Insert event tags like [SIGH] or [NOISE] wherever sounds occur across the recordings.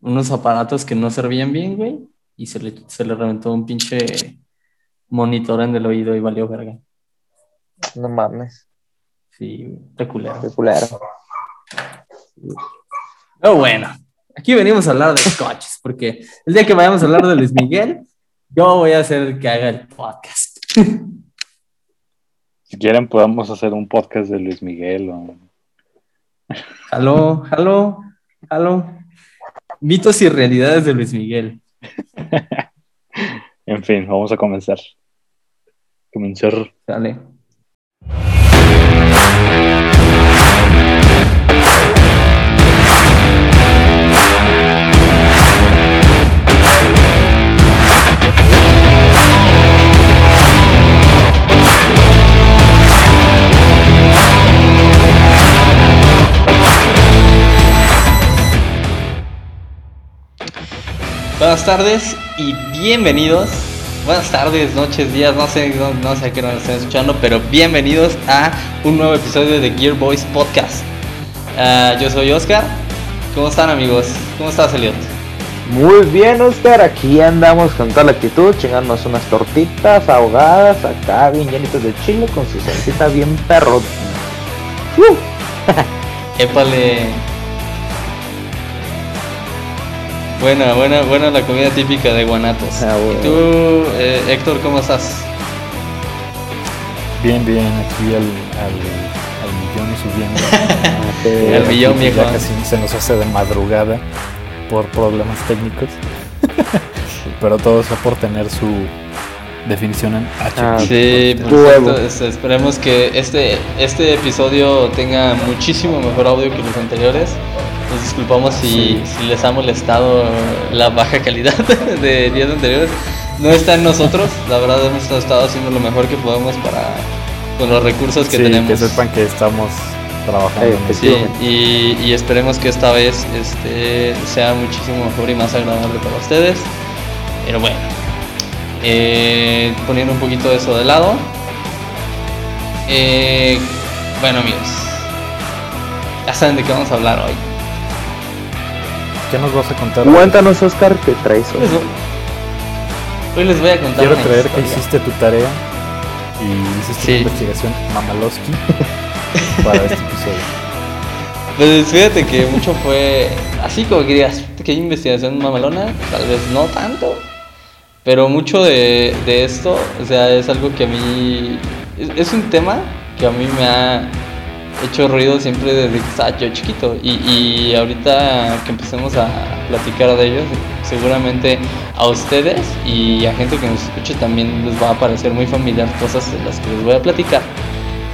unos aparatos que no servían bien, güey, y se le, se le reventó un pinche monitor en el oído y valió verga. No mames. Sí, güey, culero. Qué culero. Pero bueno, aquí venimos a hablar de coches, porque el día que vayamos a hablar de Luis Miguel, yo voy a ser el que haga el podcast. Si quieren, podemos hacer un podcast de Luis Miguel o... Aló, aló, aló. Mitos y realidades de Luis Miguel. [LAUGHS] En fin, vamos a comenzar. Comenzar. Dale. Buenas tardes y bienvenidos. Buenas tardes, noches, días, no sé, no, no sé a qué nos estén escuchando, pero bienvenidos a un nuevo episodio de Gear Boys Podcast. Ah, yo soy Oscar. ¿Cómo están amigos? ¿Cómo estás, Elliot? Muy bien, Oscar. Aquí andamos con toda la actitud, chingándonos unas tortitas ahogadas acá, bien llenitas de chile, con su salsita bien perro. Uh, [LAUGHS] Épale. Buena, buena, buena la comida típica de Guanatos. Ah, bueno. ¿Y tú, eh, Héctor, cómo estás? Bien, bien, aquí al, al, al millón y subiendo. [LAUGHS] eh, El millón, viejo. Ya casi se nos hace de madrugada por problemas técnicos. [LAUGHS] Pero todo sea por tener su definición en H. Ah, Sí, perfecto. Este, esperemos que este, este episodio tenga muchísimo mejor audio que los anteriores. Nos disculpamos si, les ha molestado la baja calidad [LAUGHS] de días anteriores. No está en nosotros, la verdad hemos estado haciendo lo mejor que podemos para con los recursos que Sí, tenemos. que sepan que estamos trabajando. Sí, y, y esperemos que esta vez este, sea muchísimo mejor y más agradable para ustedes. Pero bueno, eh, poniendo un poquito eso de lado. eh, bueno amigos, ya saben de qué vamos a hablar hoy. ¿Qué nos vas a contar? Cuéntanos, Oscar, ¿qué traes hoy? Les voy- Hoy les voy a contar Quiero una creer que hiciste tu tarea y hiciste Sí. una investigación Mamalowski [LAUGHS] para este episodio. Pues fíjate que mucho fue así como que digas, que hay investigación mamalona, tal vez no tanto, pero mucho de, de esto, o sea, es algo que a mí, es, es un tema que a mí me ha hecho ruido siempre desde que estaba yo chiquito y, y ahorita que empecemos a platicar de ellos, seguramente a ustedes y a gente que nos escuche también les va a parecer muy familiar cosas de las que les voy a platicar,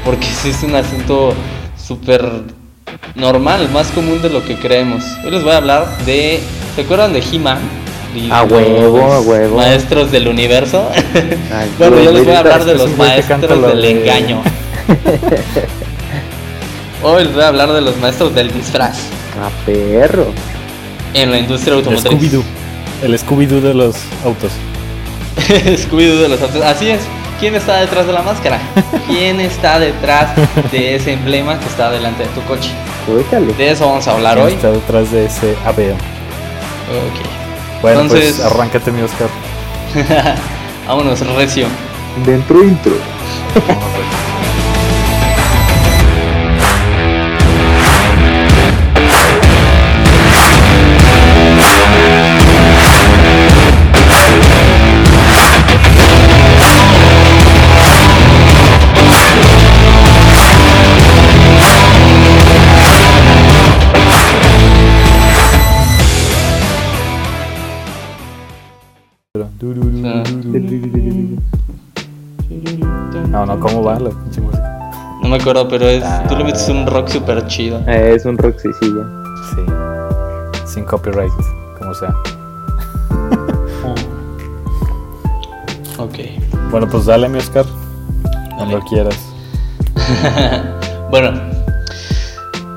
porque sí es un asunto súper normal, más común de lo que creemos. Hoy les voy a hablar de. ¿Se acuerdan de He-Man? A huevo, a huevo. Maestros del universo. Ay, [LAUGHS] bueno, yo les voy a hablar de los maestros del de- engaño. [LAUGHS] Hoy les voy a hablar de los maestros del disfraz A perro. en la industria El automotriz. Scooby-Doo. El Scooby-Doo de los autos. [LAUGHS] Scooby-Doo de los autos. Así es. ¿Quién está detrás de la máscara? [LAUGHS] ¿Quién está detrás de ese emblema que está delante de tu coche? Cuéntale. De eso vamos a hablar ¿Quién hoy. está detrás de ese AVEO? Ok. Bueno, Entonces- pues arráncate mi Oscar. [LAUGHS] Vámonos, recio. Dentro intro. No, ¿cómo va la pinche música? No me acuerdo, pero es, tú le metes un rock súper chido. Eh, es un roxicilla. Sí. Sin copyright, como sea. [LAUGHS] Ok. Bueno, pues dale mi Oscar. Cuando quieras. [LAUGHS] bueno,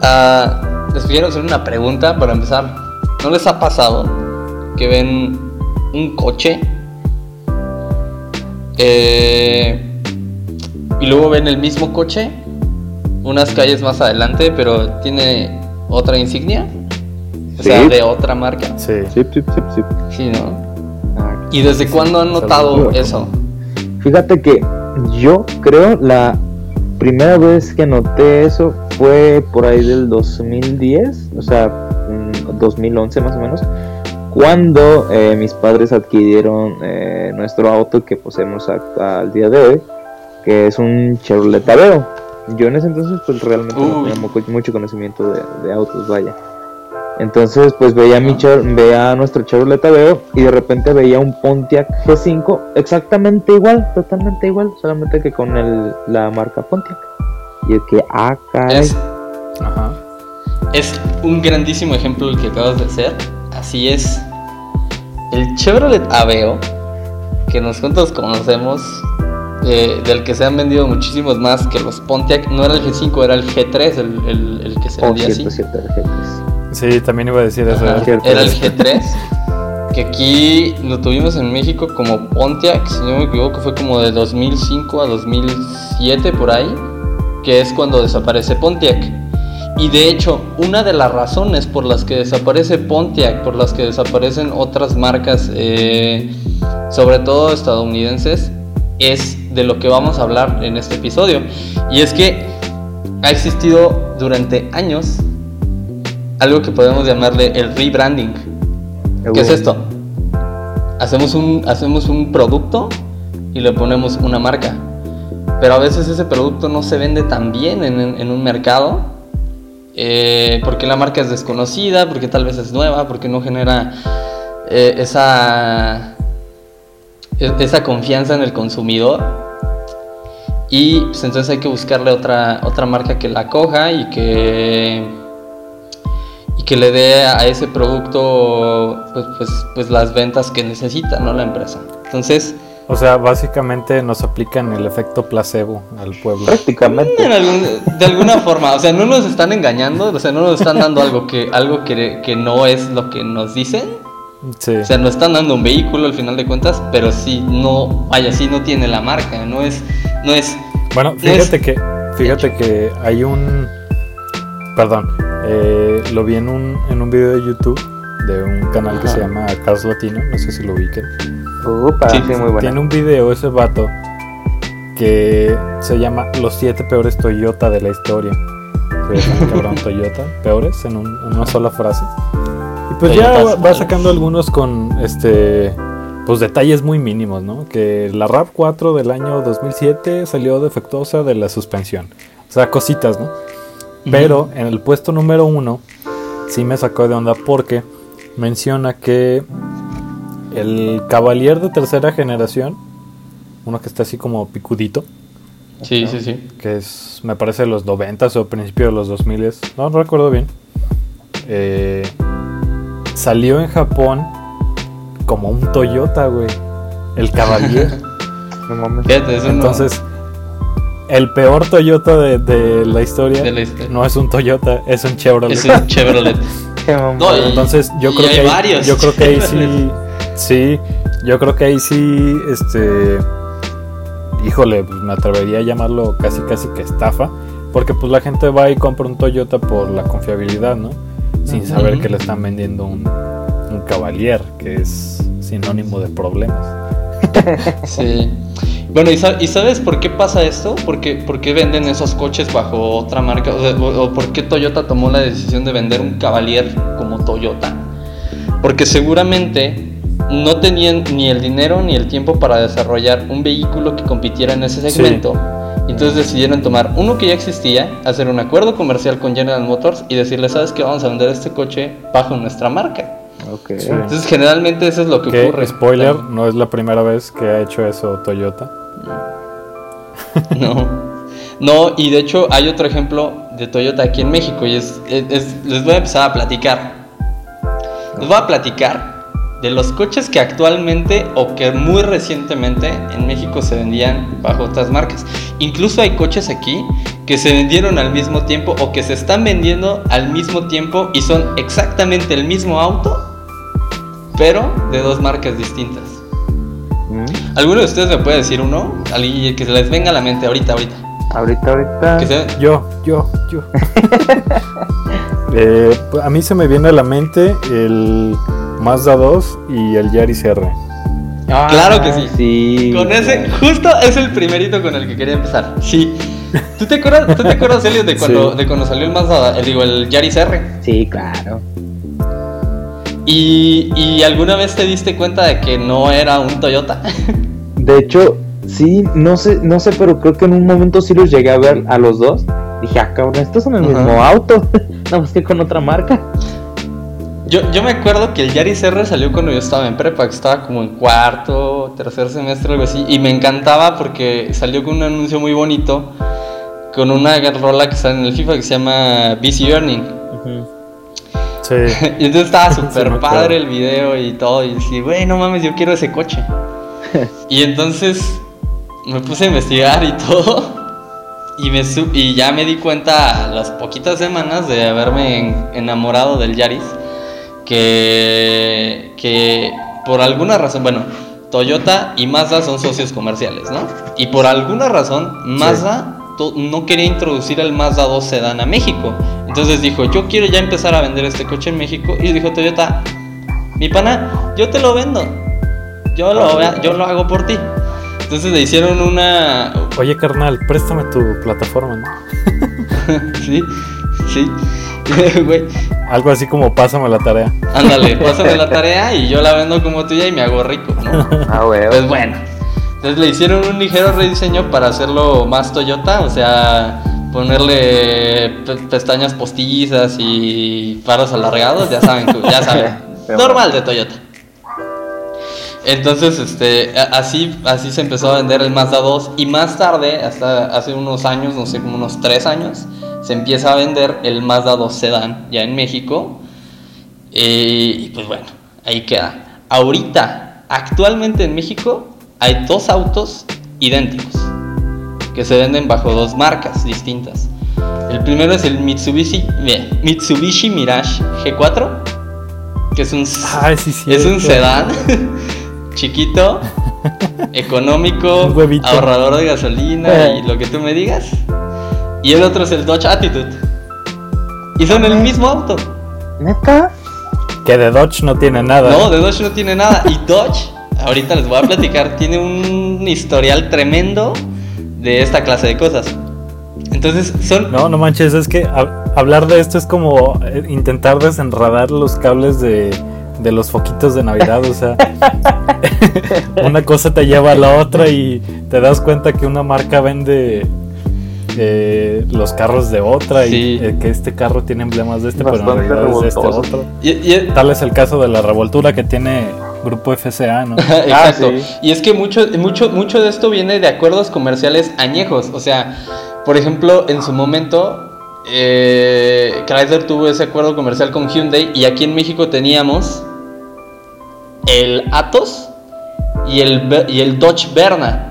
ah, les quiero hacer una pregunta para empezar. ¿No les ha pasado que ven un coche eh, y luego ven el mismo coche unas calles más adelante, pero tiene otra insignia? O sea, Sí. de otra marca. Sí. Sí, sí, sí, sí. Sí, ¿no? Ah, ¿Y desde cuándo han notado eso? Fíjate que yo creo la primera vez que noté eso fue por ahí del 2010, o sea, mm, 2011 más o menos, cuando eh, mis padres adquirieron eh, nuestro auto que poseemos hasta el día de hoy, que es un Chevrolet Aveo. Yo en ese entonces pues realmente no tenía mu- mucho conocimiento de, de autos, vaya. Entonces, pues veía, mi veía nuestro Chevrolet Aveo y de repente veía un Pontiac G5 exactamente igual, totalmente igual, solamente que con el, la marca Pontiac. Y es que, ah, caray. Es, Ajá. es un grandísimo ejemplo el que acabas de hacer. Así es. El Chevrolet Aveo, que nosotros conocemos, eh, del que se han vendido muchísimos más que los Pontiac, no era el G5, era el G3 el, el- el que se Oh, vendía así. cierto, cierto, el G3. Sí, también iba a decir eso. Ajá, cierto. Era el G3. Que aquí lo tuvimos en México como Pontiac, si no me equivoco, fue como de 2005 a 2007 por ahí, que es cuando desaparece Pontiac. Y de hecho, una de las razones por las que desaparece Pontiac, por las que desaparecen otras marcas, eh, sobre todo estadounidenses, es de lo que vamos a hablar en este episodio. Y es que ha existido durante años algo que podemos llamarle el rebranding. ¿Qué es esto? Hacemos un, hacemos un producto y le ponemos una marca. Pero a veces ese producto no se vende tan bien en, en un mercado. eh, porque la marca es desconocida, porque tal vez es nueva, porque no genera eh, esa, esa confianza en el consumidor. Y pues entonces hay que buscarle otra, otra marca que la coja y que y que le dé a ese producto pues, pues, pues las ventas que necesita ¿no? la empresa. Entonces, O sea, básicamente nos aplican el efecto placebo al pueblo. Prácticamente. en algún- de alguna forma, o sea, no nos están engañando, o sea, no nos están dando algo que, algo que, que no es lo que nos dicen. Sí. O sea, nos están dando un vehículo al final de cuentas, pero sí no, vaya, sí no tiene la marca, no es, no es, Bueno, es fíjate que fíjate que hay un perdón, eh, lo vi en un en un video de YouTube de un canal que se llama Cars Latino, no sé si lo ubiquen. Upa, Sí, sí, muy buena. Tiene un video ese vato que se llama Los siete peores Toyota de la historia. Se llama [LAUGHS] cabrón Toyota, peores en, un- en una sola frase. Pues ya va, sacando algunos con este pues detalles muy mínimos, ¿no? Que la RAV4 del año 2007 salió defectuosa de la suspensión. O sea, cositas, ¿no? Pero en el puesto número uno sí me sacó de onda porque menciona que el Cavalier de tercera generación, uno que está así como picudito, sí, sí, sí. que es, me parece, los 90 o principio de los 2000, no, no recuerdo bien, eh, salió en Japón como un Toyota, güey, el Cavalier. [LAUGHS] No mames. Fíjate, eso no- Entonces, el peor Toyota de, de la historia De la historia. no es un Toyota, es un Chevrolet. es un Chevrolet. [LAUGHS] No, y- Entonces, yo creo hay que ahí, varios yo creo que ahí sí, sí, yo creo que ahí sí, este, híjole, pues me atrevería a llamarlo casi casi que estafa, porque pues la gente va y compra un Toyota por la confiabilidad, ¿no? Sin saber que le están vendiendo un, un Cavalier, que es sinónimo de problemas. [LAUGHS] Sí. Bueno, ¿y, sa- y sabes por qué pasa esto? ¿Por qué, por qué venden esos coches bajo otra marca? O, sea, o- o por qué Toyota tomó la decisión de vender un Cavalier como Toyota? Porque seguramente no tenían ni el dinero ni el tiempo para desarrollar un vehículo que compitiera en ese Sí. Entonces decidieron tomar uno que ya existía, hacer un acuerdo comercial con General Motors y decirle, ¿sabes qué? Vamos a vender este coche bajo nuestra marca. Ok. Sí. Entonces generalmente eso es lo que, ocurre. spoiler, no es la primera vez que ha hecho eso Toyota. No, no, y de hecho hay otro ejemplo de Toyota aquí en México y es, es- es- les voy a empezar a platicar. Les voy a platicar de los coches que actualmente o que muy recientemente en México se vendían bajo otras marcas. Incluso hay coches aquí que se vendieron al mismo tiempo o que se están vendiendo al mismo tiempo y son exactamente el mismo auto, pero de dos marcas distintas. Mm, ¿Alguno de ustedes me puede decir uno? Alguien que se les venga a la mente ahorita, ahorita. Ahorita, ahorita. Que sea- Yo, yo, yo. [LAUGHS] Eh, pues, a mí se me viene a la mente el Mazda 2 y el Yaris R. Claro que sí. Ah, sí. Con ese, justo es el primerito con el que quería empezar. Sí. ¿Tú te acuerdas, ¿tú te acuerdas Elliot, de cuando, Sí. de cuando salió el Mazda, el, digo, el Yaris R? Sí, claro. Y, y alguna vez te diste cuenta de que no era un Toyota. [LAUGHS] De hecho, sí, no sé, no sé, pero creo que en un momento sí los llegué a ver a los dos. Dije, ah, cabrón, estos son el mismo auto. [LAUGHS] Nada más que con otra marca. Yo, yo me acuerdo que el Yaris R salió cuando yo estaba en prepa, que estaba como en cuarto, tercer semestre, algo así, y me encantaba porque salió con un anuncio muy bonito, con una rola que está en el FIFA que se llama Busy Earning. Sí. [LAUGHS] Y entonces estaba súper padre el video y todo, y decía, güey, no mames, yo quiero ese coche. [LAUGHS] y entonces me puse a investigar y todo, y, me y ya me di cuenta a las poquitas semanas de haberme en- enamorado del Yaris, que, que por alguna razón, bueno, Toyota y Mazda son socios comerciales, ¿no? Y por alguna razón, Mazda no quería introducir el Mazda 2 Sedan a México. Entonces dijo, yo quiero ya empezar a vender este coche en México. Y dijo Toyota, mi pana, yo te lo vendo. Yo lo, yo lo hago por ti. Entonces le hicieron una... Oye, carnal, préstame tu plataforma, ¿no? [LAUGHS] sí, sí. [LAUGHS] Güey, Algo así como pásame la tarea. ándale, [LAUGHS] pásame la tarea y yo la vendo como tuya y me hago rico, ¿no? [LAUGHS] Ah, weón. Pues bueno, entonces le hicieron un ligero rediseño para hacerlo más Toyota, o sea, ponerle pe- pestañas postizas y faros alargados, ya saben, ya saben, normal de Toyota. Entonces, este, así, así se empezó a vender el Mazda 2 y más tarde, hasta hace unos años, no sé, como unos 3 años, se empieza a vender el Mazda 2 Sedan ya en México. Eh, y pues bueno, ahí queda. Ahorita, actualmente en México, hay dos autos idénticos que se venden bajo dos marcas distintas. El primero es el Mitsubishi, Mitsubishi Mirage G4, que es un, Ay, sí, sí. es un sedán [LAUGHS] chiquito, económico, ahorrador de gasolina y lo que tú me digas. Y el otro es el Dodge Attitude. Y son el mismo auto. ¿Neta? Que de Dodge no tiene nada. No, de Dodge no tiene nada. Y Dodge, ahorita les voy a platicar, tiene un historial tremendo de esta clase de cosas. Entonces, son. No, no manches, es que hab- hablar de esto es como eh, intentar desenredar los cables de, de los foquitos de Navidad, o sea, [LAUGHS] una cosa te lleva a la otra y te das cuenta que una marca vende los carros de otra Sí. y eh, que este carro tiene emblemas de este, pero en realidad es de este otro. y- y- Tal es el caso de la revoltura que tiene Grupo FCA, ¿no? [LAUGHS] Exacto. sí. Y es que mucho, mucho, mucho de esto viene de acuerdos comerciales añejos. O sea, por ejemplo, en su momento, eh, Chrysler tuvo ese acuerdo comercial con Hyundai y aquí en México teníamos el Atos y el, y el Dodge Verna.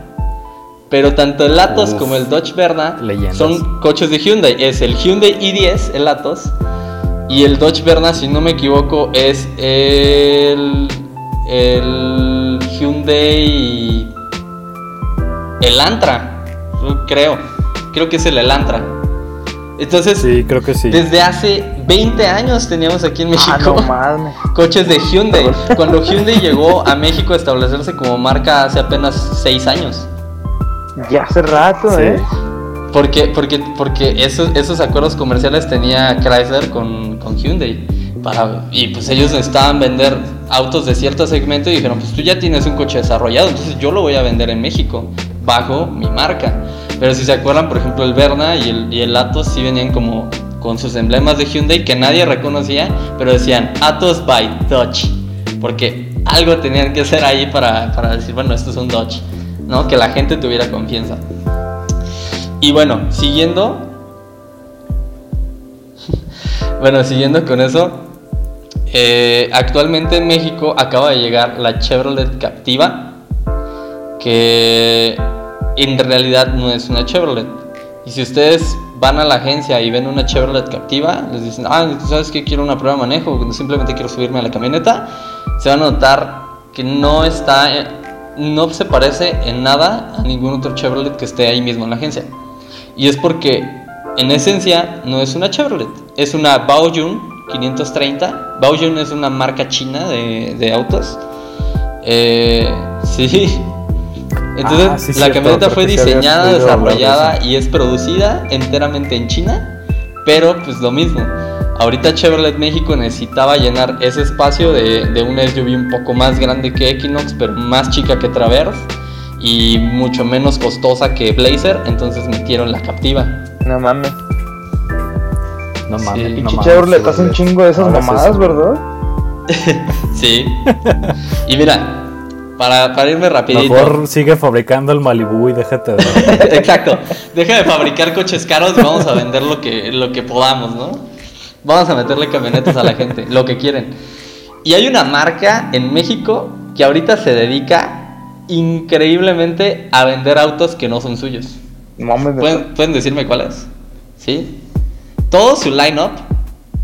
Pero tanto el Atos Uf, como el Dodge Verna leyendas. son coches de Hyundai. Es el Hyundai i10, el Atos. Y el Dodge Verna, si no me equivoco, es el, el Hyundai el Antra, creo. Creo que es el Elantra. Entonces, Sí, creo que sí. desde hace 20 años teníamos aquí en México Ah, no mames. [LAUGHS] coches de Hyundai. [LAUGHS] Cuando Hyundai llegó a México a establecerse como marca hace apenas 6 años. Ya hace rato, Sí. ¿eh? Porque, porque, porque esos, esos acuerdos comerciales tenía Chrysler con, con Hyundai. Para, y pues ellos necesitaban vender autos de cierto segmento y dijeron, pues tú ya tienes un coche desarrollado, entonces yo lo voy a vender en México, bajo mi marca. Pero si se acuerdan, por ejemplo, el Verna y el, y el Atos sí venían como con sus emblemas de Hyundai que nadie reconocía, pero decían Atos by Dodge. Porque algo tenían que hacer ahí para, para decir, bueno, esto es un Dodge, ¿no? Que la gente tuviera confianza. Y bueno, siguiendo. [LAUGHS] bueno, siguiendo con eso. eh, actualmente en México acaba de llegar la Chevrolet Captiva. Que en realidad no es una Chevrolet. Y si ustedes van a la agencia y ven una Chevrolet Captiva, les dicen, ah, ¿sabes qué? Quiero una prueba de manejo, simplemente quiero subirme a la camioneta. Se van a notar que no está, no se parece en nada a ningún otro Chevrolet que esté ahí mismo en la agencia. Y es porque en esencia no es una Chevrolet, es una Baojun 530. Baojun es una marca china de, de autos. Eh, sí. Entonces, Ah, sí, la cierto, camioneta fue diseñada, desarrollada y es producida enteramente en China. Pero, pues lo mismo. Ahorita Chevrolet México necesitaba llenar ese espacio de, de una SUV un poco más grande que Equinox, pero más chica que Traverse y mucho menos costosa que Blazer. Entonces metieron la captiva. No mames. No Sí. mames. no Pinche mames, Chevrolet hace un chingo de esas mamadas, eso. ¿verdad? [LAUGHS] Sí. y mira, para, para irme rapidito. Mejor sigue fabricando el Malibu y déjate de... [LAUGHS] Exacto. Deja de fabricar coches caros y vamos a vender lo que, lo que podamos, ¿no? Vamos a meterle camionetas a la gente, lo que quieren. Y hay una marca en México que ahorita se dedica increíblemente a vender autos que no son suyos. No. ¿Pueden, pueden decirme cuál es? ¿Sí? Todo su line-up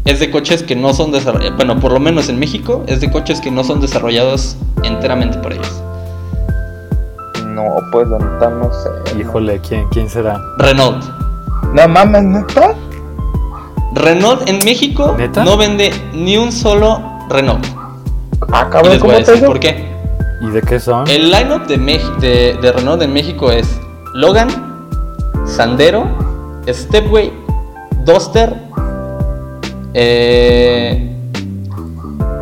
es de coches que no son desarrollados, bueno, por lo menos en México, es de coches que no son desarrollados enteramente por ellos. No, pues la neta no sé. Híjole, ¿quién, ¿quién será? Renault. No mames, neta. Renault en México ¿Neta? no vende ni un solo Renault. Ah, Y cabrón, les voy ¿cómo a te decir por qué. ¿Y de qué son? El lineup de, de, de Renault en México es Logan, Sandero, Stepway, Duster eh,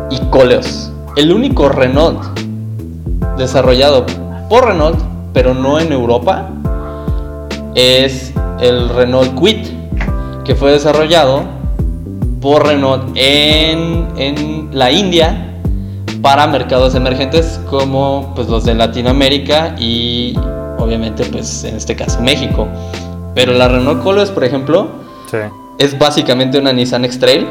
y Coleos. El único Renault desarrollado por Renault, pero no en Europa, es el Renault Kwid, que fue desarrollado por Renault en, en la India para mercados emergentes como pues los de Latinoamérica y obviamente pues en este caso México. Pero la Renault Coleos, por ejemplo, Sí. es básicamente una Nissan X-Trail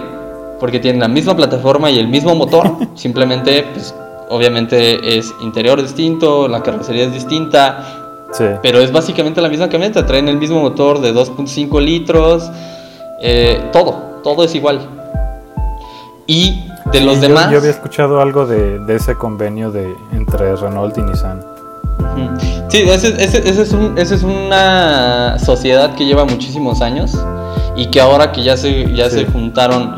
porque tiene la misma plataforma y el mismo motor, [LAUGHS] simplemente pues obviamente es interior distinto, la carrocería es distinta, Sí. pero es básicamente la misma camioneta, traen el mismo motor de 2.5 litros, eh, todo, todo es igual. Y de los yo, demás... Yo había escuchado algo de, de ese convenio de entre Renault y Nissan. Sí, ese, ese- ese es un- esa es una sociedad que lleva muchísimos años y que ahora que ya se, ya Sí. se juntaron,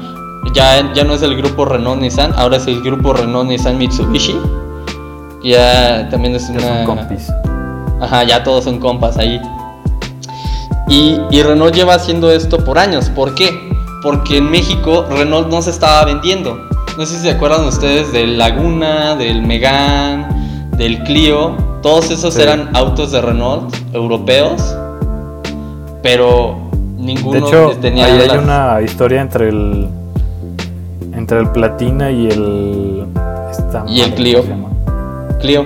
ya, ya no es el grupo Renault Nissan, ahora es el grupo Renault Nissan Mitsubishi. Ya también es una... son compis. Ajá, ya todos son compas ahí. Y, y Renault lleva haciendo esto por años. ¿Por qué? Porque en México Renault no se estaba vendiendo. No sé si se acuerdan ustedes del Laguna, del Megane, del Clio. Todos esos Sí. eran autos de Renault europeos. Pero ninguno De hecho, tenía ahí hay las- una historia entre el entre el Platina y el esta Y el Clio. Clio.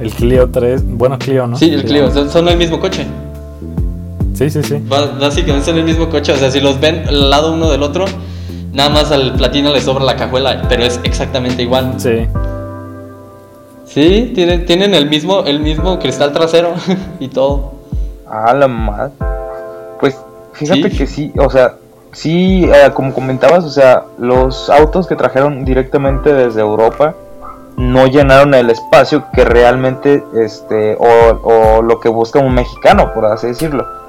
El Clio 3, bueno Clio, ¿no? Sí, el Clio. Son el mismo coche. Sí, sí, sí. Básicamente son el mismo coche, o sea, si los ven al lado uno del otro, nada más al platino le sobra la cajuela, pero es exactamente igual. Sí. Sí, tienen, tienen el mismo, el mismo cristal trasero [LAUGHS] y todo. Ah, la madre. Pues fíjate Sí. que sí, o sea, sí, eh, como comentabas, o sea, los autos que trajeron directamente desde Europa no llenaron el espacio que realmente, este, o, o lo que busca un mexicano, por así decirlo.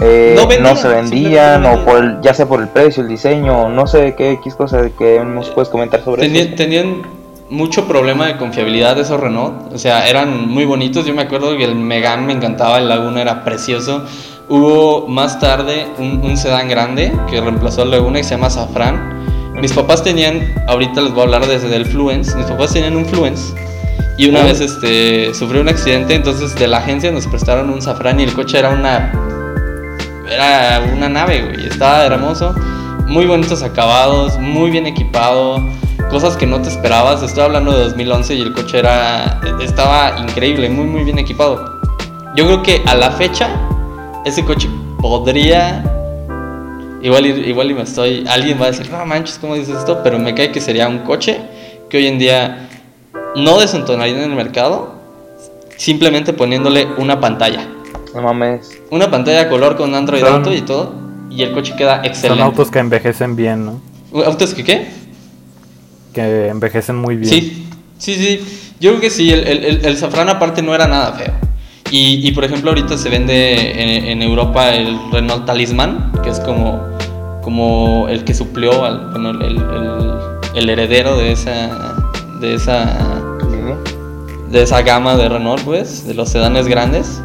Eh, No se vendían, no o por el- ya sea por el precio, el diseño, no sé qué X cosa que nos puedes comentar sobre Tenían, eso. tenían mucho problema de confiabilidad esos Renault, o sea, eran muy bonitos. Yo me acuerdo que el Megane me encantaba, el Laguna era precioso. Hubo más tarde un, un sedán grande que reemplazó al Laguna y se llama Safran. Mis papás tenían, ahorita les voy a hablar desde el Fluence, mis papás tenían un Fluence y una vez este, sufrió un accidente, entonces de la agencia nos prestaron un Safran y el coche era una era una nave, güey. Estaba hermoso. Muy bonitos acabados, muy bien equipado. Cosas que no te esperabas. Estoy hablando de 2011 y el coche era estaba increíble, muy muy bien equipado. Yo creo que a la fecha ese coche podría igual igual y me estoy alguien va a decir, "No manches, ¿cómo dices esto?", pero me cae que sería un coche que hoy en día no desentonaría en el mercado simplemente poniéndole una pantalla. No mames. Una pantalla a color con Android Son- Auto y todo. Y el coche queda Son excelente. autos que envejecen bien, ¿no? ¿Autos que qué? Que envejecen muy bien. Sí, sí, sí. Yo creo que sí, el, el, el- el Safran aparte no era nada feo. Y, y, por ejemplo ahorita se vende en, en Europa el Renault Talisman, que es como, como el que suplió al, bueno, el, el- el heredero de esa, de esa, de esa gama de Renault, pues, de los sedanes grandes.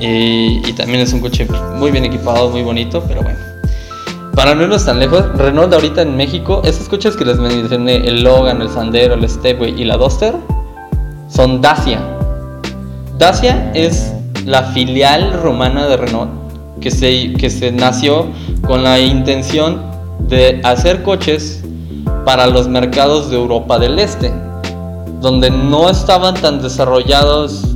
Y, también es un coche muy bien equipado, muy bonito, pero bueno. Para no irnos tan lejos, Renault ahorita en México, esos coches que les mencioné, el Logan, el Sandero, el Stepway y la Duster, son Dacia. Dacia es la filial romana de Renault que se, que se nació con la intención de hacer coches para los mercados de Europa del Este, donde no estaban tan desarrollados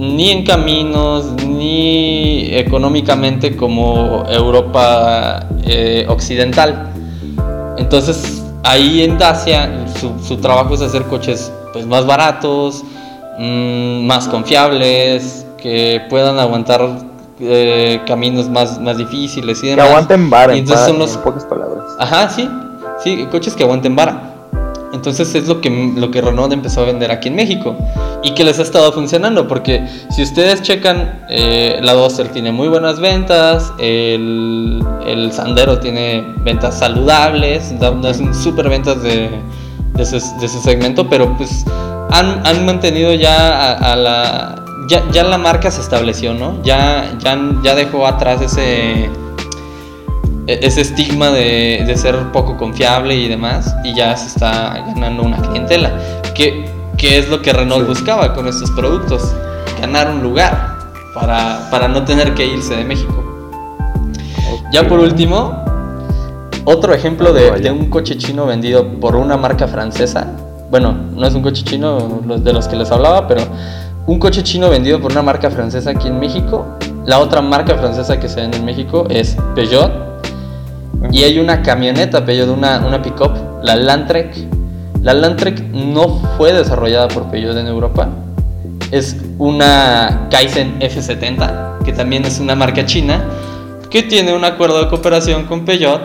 ni en caminos ni económicamente como Europa eh, occidental. Entonces ahí en Dacia su, su trabajo es hacer coches pues, más baratos, mm, más confiables, que puedan aguantar eh, caminos más, más difíciles y Que demás. aguanten vara, Y en, entonces pa- son los en pocas palabras. Ajá, sí, sí, coches que aguanten vara. Entonces es lo que, lo que Renault empezó a vender aquí en México y que les ha estado funcionando porque si ustedes checan, eh, la Duster tiene muy buenas ventas, el, el Sandero tiene ventas saludables, da- hacen súper ventas de, de, ese, de ese segmento, pero pues han, han mantenido ya a, la... Ya, ya la marca se estableció, ¿no? Ya, ya, ya dejó atrás ese ese estigma de, de ser poco confiable y demás, y ya se está ganando una clientela. que que es lo que Renault buscaba con estos productos? Ganar un lugar para, para no tener que irse de México. Ya por último, otro ejemplo de, de un coche chino vendido por una marca francesa. Bueno, no es un coche chino de los que les hablaba, pero un coche chino vendido por una marca francesa aquí en México. La otra marca francesa que se vende en México es Peugeot. Y hay una camioneta Peugeot, una, una pick-up, la Landtrek. La Landtrek no fue desarrollada por Peugeot en Europa. Es una Kaizen F70, que también es una marca china, que tiene un acuerdo de cooperación con Peugeot.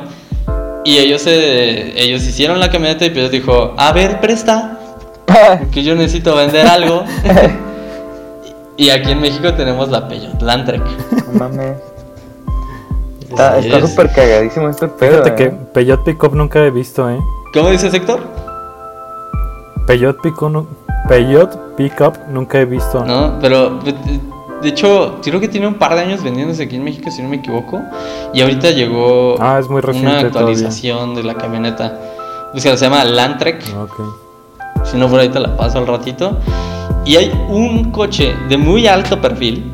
Y ellos, se- ellos hicieron la camioneta y Peugeot dijo, a ver, presta, [LAUGHS] que yo necesito vender algo. [LAUGHS] y aquí en México tenemos la Peugeot Landtrek. Mames. Está súper cagadísimo este pedo. Fíjate que eh. Peugeot Pickup nunca he visto, ¿eh? ¿Cómo dices, Héctor? Peugeot Pickup, Peugeot Pickup nunca he visto. No, pero de, hecho, creo que tiene un par de años vendiéndose aquí en México, si no me equivoco. Y ahorita llegó Ah, es muy una actualización de la camioneta. O sea, se llama Landtrek. Ok. Si no, por ahorita la paso al ratito. Y hay un coche de muy alto perfil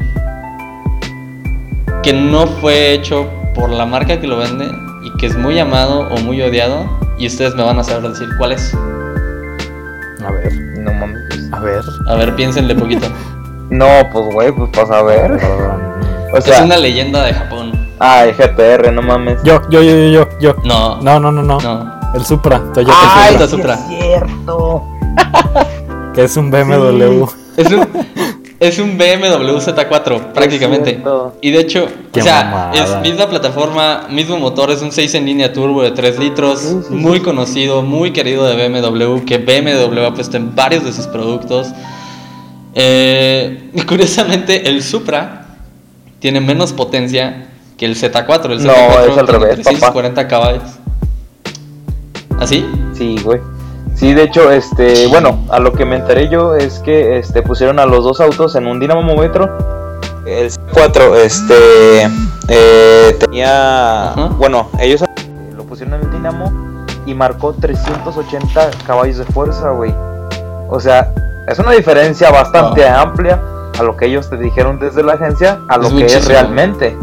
que no fue hecho por la marca que lo vende y que es muy amado o muy odiado. Y ustedes me van a saber decir cuál es. A ver, No mames. a ver. A ver, piénsenle poquito. [LAUGHS] No, pues güey, pues para saber. O sea, es una leyenda de Japón. ay, GTR, no mames. Yo, yo, yo, yo, yo, yo. No, No, no, no, no. no. El Supra, Toyota Ay, Supra, sí Supra. es cierto. [LAUGHS] que es un BMW. Es un, [LAUGHS] es un BMW Z4 prácticamente. Y de hecho, Qué o sea, mamada. es misma plataforma, mismo motor, es un 6 en línea turbo de 3 litros, Sí, sí, muy sí. conocido, muy querido de BMW, que BMW ha puesto en varios de sus productos. Eh, y [LAUGHS] curiosamente, el Supra tiene menos potencia que el Z4. El No, Z4 es al tiene revés, 340 caballos. ¿Así? Sí, güey. Sí, de hecho, este, bueno, a lo que me enteré yo es que este pusieron a los dos autos en un dinamómetro. El 4 este eh, tenía, bueno, ellos lo pusieron en el dinamo y marcó 380 caballos de fuerza, güey. O sea, es una diferencia bastante amplia a lo que ellos te dijeron desde la agencia a lo Es que es realmente.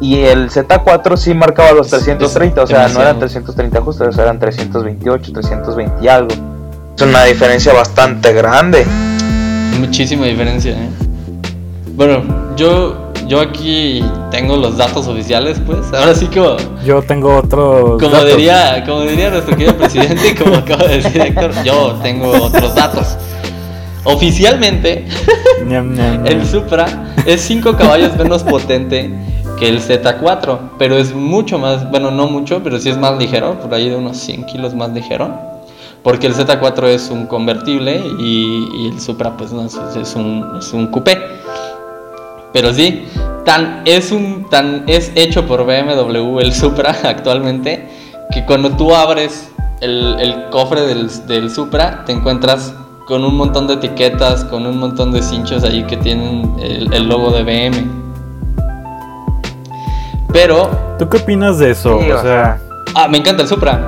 Y el Z4 sí marcaba los Es- 330, o sea, no eran 330 justos, eran 328, 320 y algo. Es una diferencia bastante grande. Muchísima diferencia, ¿eh? Bueno, yo, yo aquí tengo los datos oficiales, pues. Ahora sí como, Yo tengo otro. como diría, como diría nuestro querido presidente y como acaba de decir Héctor, yo tengo otros datos. Oficialmente, el Supra es 5 caballos menos potente que el Z4, pero es mucho más, bueno, no mucho, pero sí es más ligero, por ahí de unos 100 kilos más ligero. Porque el Z4 es un convertible y, y el Supra pues no, es, un, es un coupé. Pero sí, tan es un tan es hecho por BMW el Supra [LAUGHS] actualmente que cuando tú abres el, el cofre del, del Supra te encuentras con un montón de etiquetas, con un montón de cinchos ahí que tienen el, el logo de BM. Pero, ¿Tú qué opinas de eso? Sí, o o sea, ah, me encanta el Supra.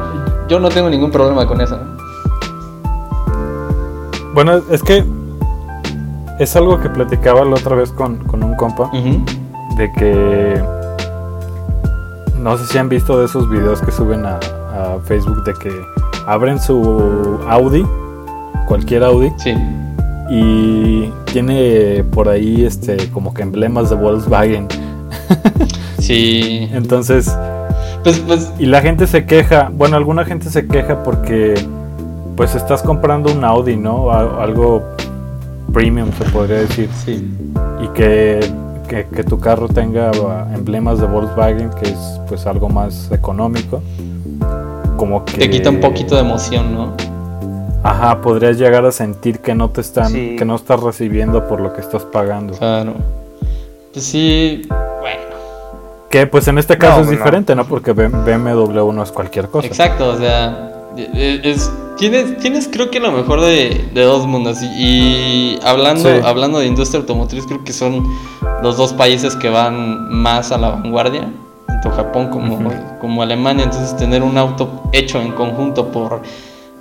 Yo no tengo ningún problema con eso. bueno, es que es algo que platicaba la otra vez con, con un compa. De que no sé si han visto de esos videos que suben a, a Facebook de que abren su Audi, cualquier Audi, Sí. y tiene por ahí este como que emblemas de Volkswagen. [LAUGHS] Sí. Entonces, Pues, pues, y la gente se queja, bueno, alguna gente se queja porque pues estás comprando un Audi, ¿no? Algo premium se podría decir. sí. y que, que- que tu carro tenga uh, emblemas de Volkswagen, que es pues algo más económico, como que Te quita un poquito de emoción, ¿no? Ajá, podrías llegar a sentir que no te están, Sí. que no estás recibiendo por lo que estás pagando. Claro. Pues sí. Que pues en este caso No, es no. diferente, ¿no? Porque BMW no es cualquier cosa. Exacto, o sea, e- es, tienes, tienes creo que lo mejor de, de dos mundos. Y, y hablando, Sí. hablando de industria automotriz, creo que son los dos países que van más a la vanguardia, tanto Japón como, como Alemania. Entonces, tener un auto hecho en conjunto por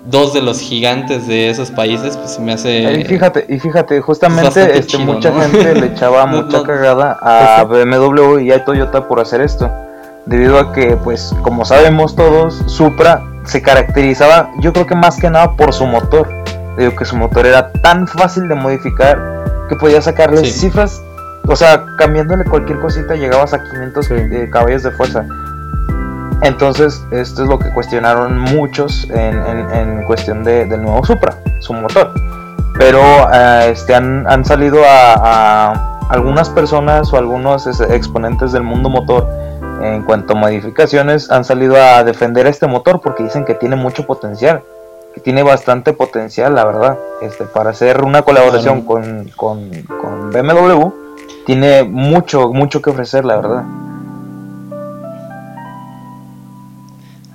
dos de los gigantes de esos países, pues se me hace... Y fíjate, y fíjate, justamente este, chido, mucha ¿no? gente le echaba [LAUGHS] No, mucha no. cagada a BMW y a Toyota por hacer esto. Debido a que, pues, como sabemos todos, Supra se caracterizaba, yo creo que más que nada por su motor. Digo que su motor era tan fácil de modificar que podía sacarle Sí. cifras, o sea, cambiándole cualquier cosita llegabas a 500 Sí. eh, caballos de fuerza. Entonces, esto es lo que cuestionaron muchos en, en- en cuestión de- del nuevo Supra, su motor. Pero eh, este, han, han salido a, a algunas personas o algunos es- exponentes del mundo motor en cuanto a modificaciones han salido a defender este motor porque dicen que tiene mucho potencial, que tiene bastante potencial, la verdad, este, para hacer una colaboración con, con, con BMW, tiene mucho, mucho que ofrecer, la verdad.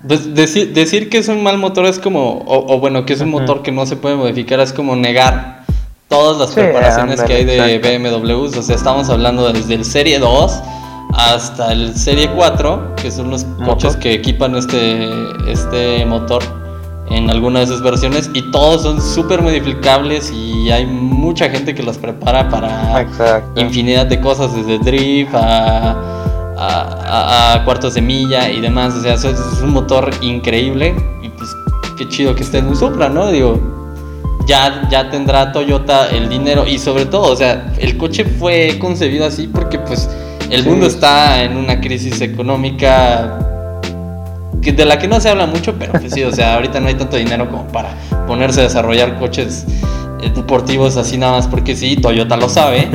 Pues decir, decir que es un mal motor es como, o, o bueno, que es un motor que no se puede modificar es como negar todas las Sí, preparaciones que hay de BMWs. O sea, estamos hablando desde el Serie 2 hasta el Serie 4, que son los Motor. coches que equipan este, este motor en alguna de sus versiones y todos son súper modificables y hay mucha gente que los prepara para Exacto. infinidad de cosas, desde drift a, a, a- a cuartos de milla y demás. O sea, es, es un motor increíble y pues qué chido que esté en un Supra, ¿no? Digo, ya, ya tendrá Toyota el dinero y sobre todo, o sea, el coche fue concebido así porque pues el Sí. mundo está en una crisis económica que- de la que no se habla mucho, pero pues sí, o sea, ahorita no hay tanto dinero como para ponerse a desarrollar coches eh, deportivos así nada más porque sí, Toyota lo sabe,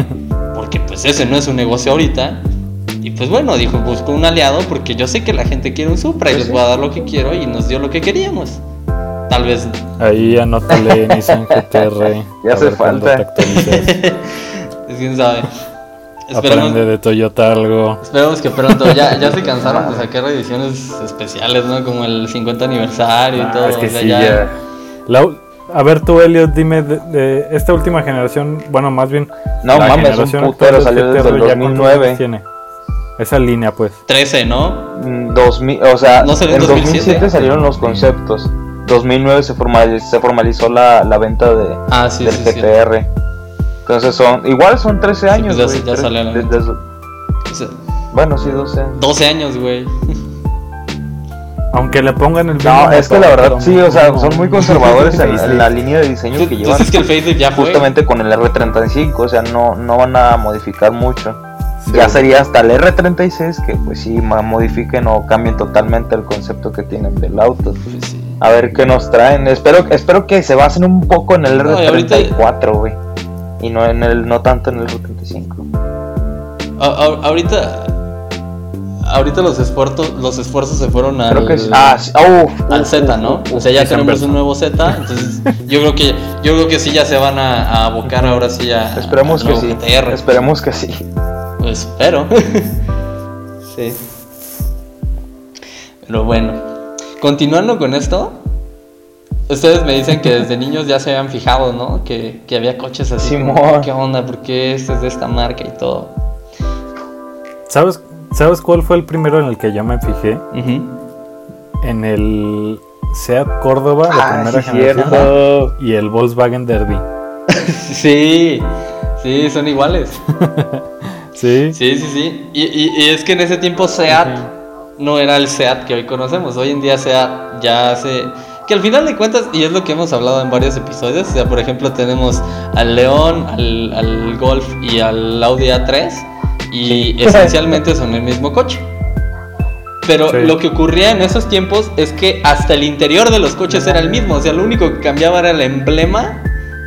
porque pues ese no es un negocio ahorita. Y pues bueno, dijo, busco un aliado porque yo sé que la gente quiere un Supra y les voy a dar lo que quiero y nos dio lo que queríamos. Tal vez Ahí anótale [LAUGHS] Nissan GTR. Ya hace falta. [LAUGHS] quién sabe. Aprende Esperemos, de Toyota algo. esperemos que pronto. Ya, ya se cansaron de [LAUGHS] sacar ediciones especiales, ¿no? Como el 50 aniversario y todo. es que o sea, sí, ya- ya. La u- a ver tú, Elliot, dime de, de esta última generación, bueno, más bien No la mames, generación un putero salió desde el ¿ya cuántos 2009. años tiene? Esa línea, pues. 13, ¿no? Mm, 2000, o sea, ¿No salió en en 2007? 2007 salieron los conceptos. 2009 se formalizó, se formalizó la, la venta de, Ah, sí, del sí, sí. GTR. Entonces son, igual son 13 años. pues ya- güey, ya tres- salió la de- de- bueno, sí, 12 años. 12 años, güey. [LAUGHS] Aunque le pongan el No, es que la verdad, sí, o sea, son muy conservadores en, [LAUGHS] en la línea de diseño que llevan. es que el facelift ya fue. Justamente con el R35, o sea, no, no van a modificar mucho. Sí. Ya sería hasta el R36 que pues sí modifiquen o cambien totalmente el concepto que tienen del auto. Pues sí. A ver qué nos traen. Espero, espero que se basen un poco en el No, y ahorita- R34, güey. Y no en el, no tanto en el R35. A- a- ahorita. Ahorita los esfuerzos, los esfuerzos se fueron al, Creo que es. Ah, sí, uf, al uf, Z, ¿no? O sea, ya Versa. un nuevo Z, entonces yo creo que yo creo que sí ya se van a, a abocar ahora sí a Esperemos al que sí. GTR. Esperemos que sí. Pues espero. [LAUGHS] sí. Pero bueno, continuando con esto, ustedes me dicen que desde niños ya se habían fijado, ¿no? Que, que había coches así. como, Simón. ¿Qué onda? ¿Por qué este es de esta marca y todo? ¿Sabes, ¿Sabes cuál fue el primero en el que yo me fijé? En el Seat Córdoba de Ah, primera sí, generación cierto. y el Volkswagen Derby. [LAUGHS] Sí, sí, son iguales. [LAUGHS] Sí. Sí, sí, sí. Y, y- y es que en ese tiempo SEAT no era el SEAT que hoy conocemos. Hoy en día SEAT ya hace... Que al final de cuentas, y es lo que hemos hablado en varios episodios, o sea, por ejemplo tenemos al León, al, al Golf y al Audi A3, y Sí. [LAUGHS] esencialmente son el mismo coche. Pero Sí. lo que ocurría en esos tiempos es que hasta el interior de los coches era el mismo, o sea, lo único que cambiaba era el emblema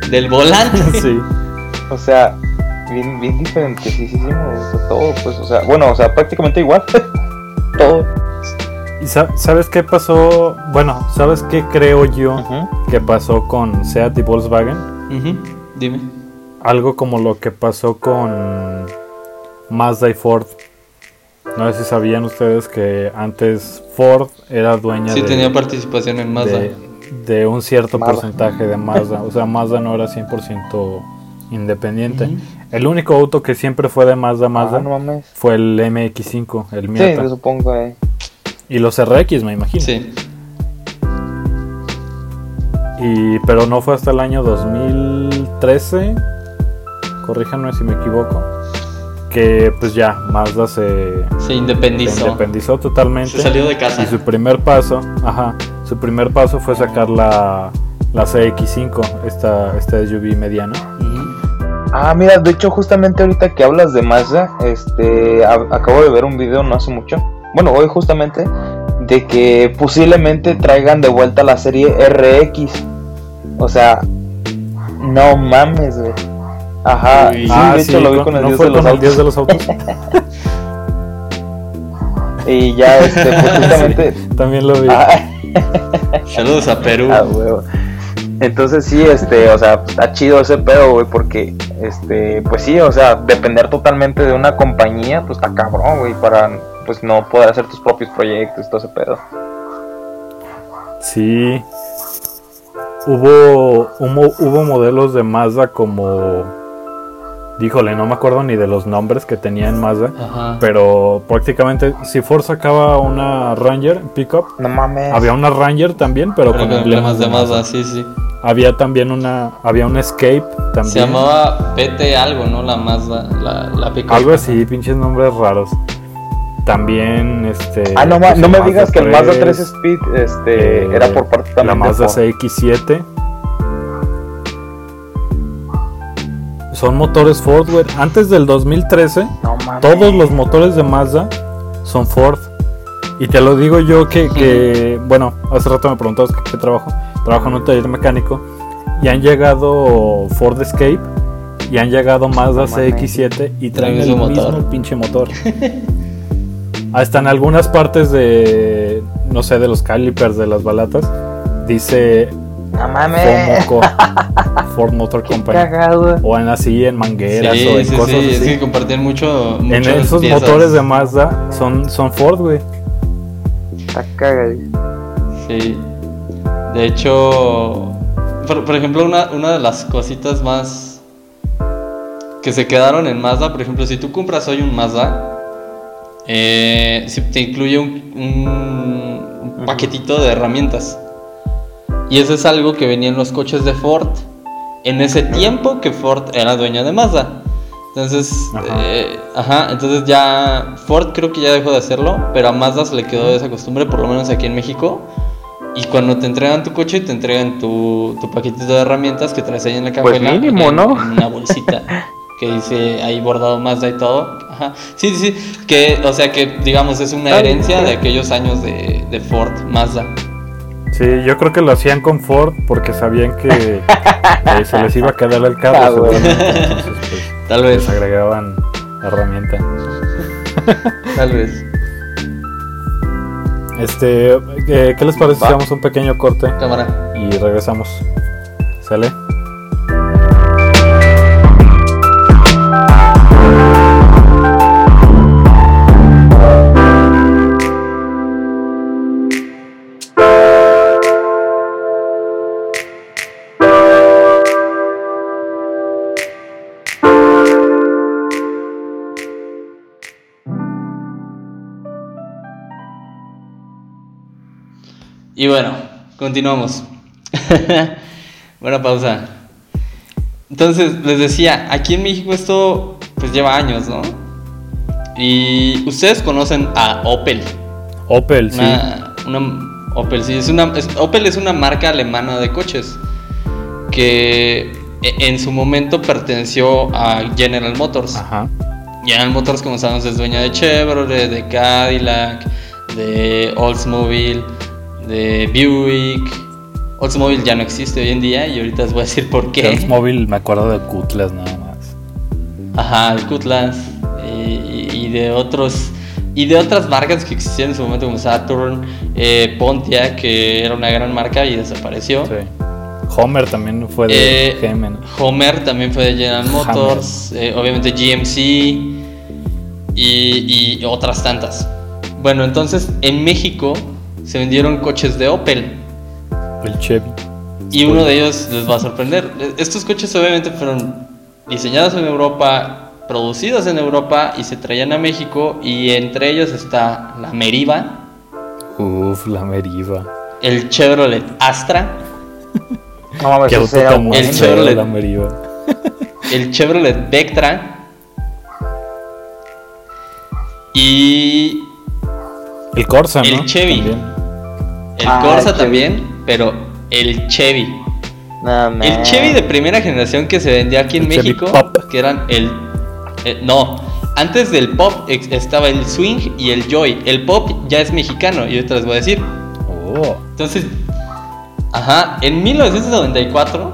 del volante. [LAUGHS] Sí. O sea, bien, bien diferente, sí, sí, sí, o sea, todo, pues, o sea, bueno, o sea, prácticamente igual. [LAUGHS] todo. ¿Y sa- sabes qué pasó? Bueno, ¿sabes qué creo yo Ujú. que pasó con Seat y Volkswagen? Ujú, Dime. Algo como lo que pasó con Mazda y Ford. No sé si sabían ustedes que antes Ford era dueña Sí, de, tenía participación en Mazda. de, de un cierto Mazda. porcentaje de Mazda. O sea, Mazda no era 100% independiente. Ujú. El único auto que siempre fue de Mazda Mazda Ah, no mames. fue el MX5, el Sí, Miata. yo supongo, eh. Y los RX, me imagino. Sí. Y, pero no fue hasta el año 2013, corríjanme si me equivoco, que pues ya Mazda se, Se se independizó. independizó totalmente. Se salió de casa. Y su primer paso, ajá, su primer paso fue sacar la, la CX5, esta, esta SUV mediana. Ah, mira, de hecho, justamente ahorita que hablas de Mazda, este, a- acabo de ver un video no hace mucho, bueno, hoy justamente, de que posiblemente traigan de vuelta la serie RX. O sea, no mames, güey. Ajá, Uy. sí, ah, de hecho lo vi con- con el ¿no dios fue de los con el autos. dios de los autos. [LAUGHS] Y ya, este, [LAUGHS] pues justamente... Sí, también lo vi. Ah, Saludos a Perú. Ah, huevo. Entonces sí, este, o sea, está chido ese pedo, güey, porque, este, pues sí, o sea, depender totalmente de una compañía, pues está cabrón, güey, para, pues no poder hacer tus propios proyectos, todo ese pedo. Sí. Hubo, hubo modelos de Mazda como... Díjole, no me acuerdo ni de los nombres que tenía en Mazda. Ajá. Pero prácticamente, si Ford sacaba una Ranger Pickup, No mames. había una Ranger también, pero, Pero con emblemas de Mazda. Mazda, sí, sí. Había también una, había un Escape también. Se llamaba PT algo, ¿no? La Mazda, la, la pick Algo así, pinches nombres raros. También, este. Ah, no, pues, no me Mazda digas que el Mazda 3 3, Speed, este, eh, era por parte La también de Mazda Ford. CX7. Son motores Ford, güey. Antes del 2013, No mames. todos los motores de Mazda son Ford. Y te lo digo yo que, que, bueno, hace rato me preguntabas qué trabajo. Trabajo en un taller mecánico. Y han llegado Ford Escape. Y han llegado Mazda mames. CX7 y traen el motor. mismo pinche motor. [LAUGHS] Hasta en algunas partes de, no sé, de los calipers de las balatas, dice No mames. Fomoco, Ford Motor Company. cagado. O en así, en mangueras Sí, o en sí, cosas sí. Es así. que compartían mucho. En esos piezas. motores de Mazda son, son Ford, güey. Está cagado. Sí. De hecho, por, por ejemplo, una, una de las cositas más que se quedaron en Mazda, por ejemplo, si tú compras hoy un Mazda, eh, si te incluye un, un- un paquetito de herramientas. Y eso es algo que venía en los coches de Ford en ese tiempo que Ford era dueña de Mazda. Entonces, Ajá. eh, ajá, entonces ya Ford creo que ya dejó de hacerlo, pero a Mazda se le quedó esa costumbre, por lo menos aquí en México. Y cuando te entregan tu coche, te entregan tu, tu paquetito de herramientas que traes ahí en la Pues cajuela. mínimo, en- ¿no? En una bolsita [LAUGHS] que dice ahí bordado Mazda y todo. Ajá. Sí, sí. Que, o sea que, digamos, es una herencia de aquellos años de, de Ford Mazda. Sí, yo creo que lo hacían con Ford porque sabían que, se les iba a quedar el carro. Ah. Entonces, pues, [LAUGHS] Tal vez, les agregaban herramienta. [LAUGHS] tal vez. Este, eh, ¿qué les parece si hacemos un pequeño corte Cámara. y regresamos? ¿Sale? Y bueno, continuamos. [LAUGHS] Buena pausa. Entonces, les decía, aquí en México esto pues lleva años, ¿no? Y ustedes conocen a Opel. Opel, sí. Una, Opel, sí, es una, es- Opel es una marca alemana de coches que e- en su momento perteneció a General Motors. Ajá. General Motors, como sabemos, es dueña de Chevrolet, de Cadillac, de Oldsmobile, de Buick. Oldsmobile ya no existe hoy en día y ahorita les voy a decir por qué. móvil me acuerdo de Cutlass nada más. Ajá, el Cutlass y, y de otros y de otras marcas que existían en su momento como Saturn, eh, Pontiac, que era una gran marca y desapareció. Sí. Homer también fue de Eh, GM, ¿no? Homer también fue de General Motors, eh, obviamente GMC y, y otras tantas. Bueno, entonces en México se vendieron coches de Opel El Chevy. y uno de ellos les va a sorprender. Estos coches obviamente fueron diseñados en Europa, producidos en Europa y se traían a México y entre ellos está la Meriva, Uf, la Meriva. el Chevrolet Astra, [LAUGHS] No mames, Qué auto tan El Chevrolet. la Meriva. [LAUGHS] el Chevrolet Vectra y El Corsa, ¿no? El Chevy. También. El Ah, Corsa el también, pero el Chevy. No. El Chevy de primera generación que se vendía aquí en El Chevy México, Pop. que eran el... eh, no, antes del Pop estaba el Swing y el Joy. El Pop ya es mexicano y ahorita les voy a decir. Oh. Entonces, ajá, en 1994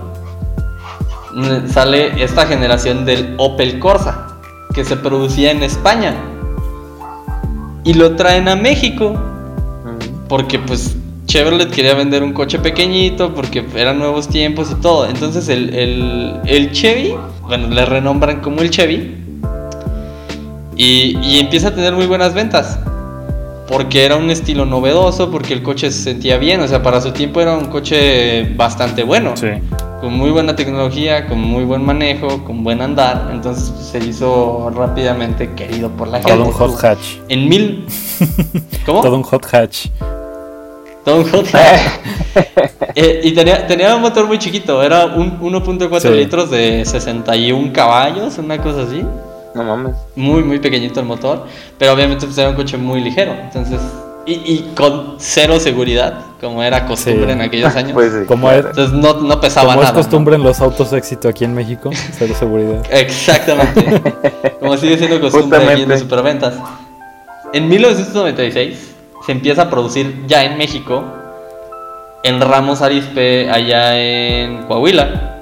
mm, sale esta generación del Opel Corsa, que se producía en España. Y lo traen a México. Porque pues Chevrolet quería vender un coche pequeñito porque eran nuevos tiempos y todo. Entonces el, el, el Chevy, bueno, le renombran como el Chevy. Y, y empieza a tener muy buenas ventas. Porque era un estilo novedoso, porque el coche se sentía bien. O sea, para su tiempo era un coche bastante bueno. Sí. Con muy buena tecnología, con muy buen manejo, con buen andar. Entonces se hizo rápidamente querido por la Todo un gente. hot hatch. En mil... [LAUGHS] ¿Cómo? Todo un hot hatch. Un hot [LAUGHS] Eh, y tenía, tenía un motor muy chiquito, era un 1.4 Sí. litros de 61 caballos, una cosa así. No mames. Muy, muy pequeñito el motor, pero obviamente pues, era un coche muy ligero. Entonces, y, y con cero seguridad, como era costumbre Sí. en aquellos [LAUGHS] años. Pues sí. Como es, Entonces no, no pesaba como es nada. costumbre en los autos éxito aquí en México, [LAUGHS] cero seguridad. ¿no? Exactamente. como sigue siendo costumbre aquí en Justamente. las superventas. En 1996 se empieza a producir ya en México, en Ramos Arizpe, allá en Coahuila.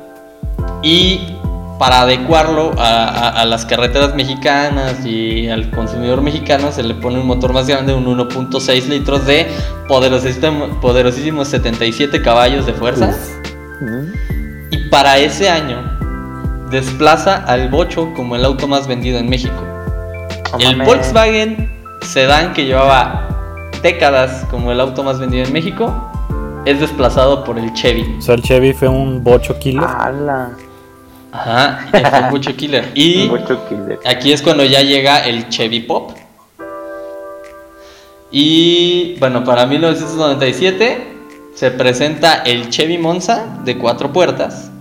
Y para adecuarlo a, a- a las carreteras mexicanas y al consumidor mexicano se le pone un motor más grande, un 1.6 litros de poderosísimo, poderosísimos 77 caballos de fuerza. Y para ese año desplaza al Bocho como el auto más vendido en México. El. Volkswagen Sedán que llevaba décadas como el auto más vendido en México es desplazado por el Chevy. O sea, el Chevy fue un bocho killer. ¡Hala! Ajá, y fue un [LAUGHS] Bocho Killer. Y killer. aquí es cuando ya llega el Chevy Pop. Y bueno, para 1997 se presenta el Chevy Monza de cuatro puertas.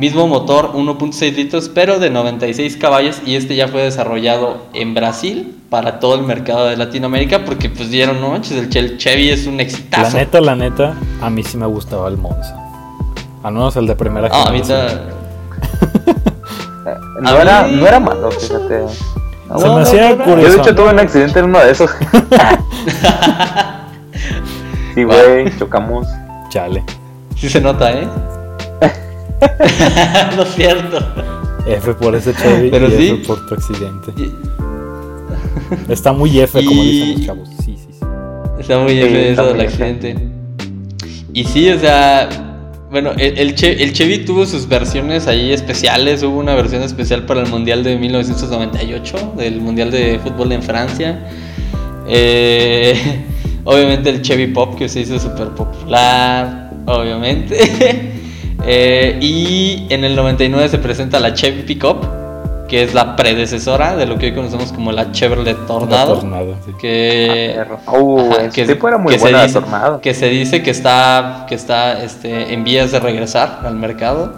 Mismo motor, 1.6 litros, pero de 96 caballos. Y este ya fue desarrollado en Brasil para todo el mercado de Latinoamérica. Porque pues dieron, no manches, el Che- el Chevy es un La exitazo. neta, la neta, a mí sí me gustaba el Monza. Al menos el de primera Ah, a mí [LAUGHS] No A era, mí- no era malo, fíjate. Se me no, hacía curioso. Yo de hecho tuve un accidente en uno de esos. [LAUGHS] sí, güey, chocamos. Chale. Sí se nota, ¿eh? [LAUGHS] no es cierto. F por ese Chevy Pero y sí. F por tu accidente. Y- Está muy F, como Y- dicen los chavos. Sí, sí, sí. Está muy Sí, está eso del accidente. Y sí, o sea, bueno, el, el Che- el Chevy tuvo sus versiones ahí especiales. Hubo una versión especial para el Mundial de 1998, del Mundial de Fútbol en Francia. Eh, [LAUGHS] obviamente el Chevy Pop, que se hizo súper popular, obviamente. [LAUGHS] Eh, y en el 99 se presenta la Chevy Pickup, que es la predecesora de lo que hoy conocemos como la Chevrolet Tornado. La Tornado, sí. Que, Ah. [LAUGHS] Uh, Ajá, era muy que se buena dice- Tornado. Que se dice que está, que está este, en vías de regresar al mercado.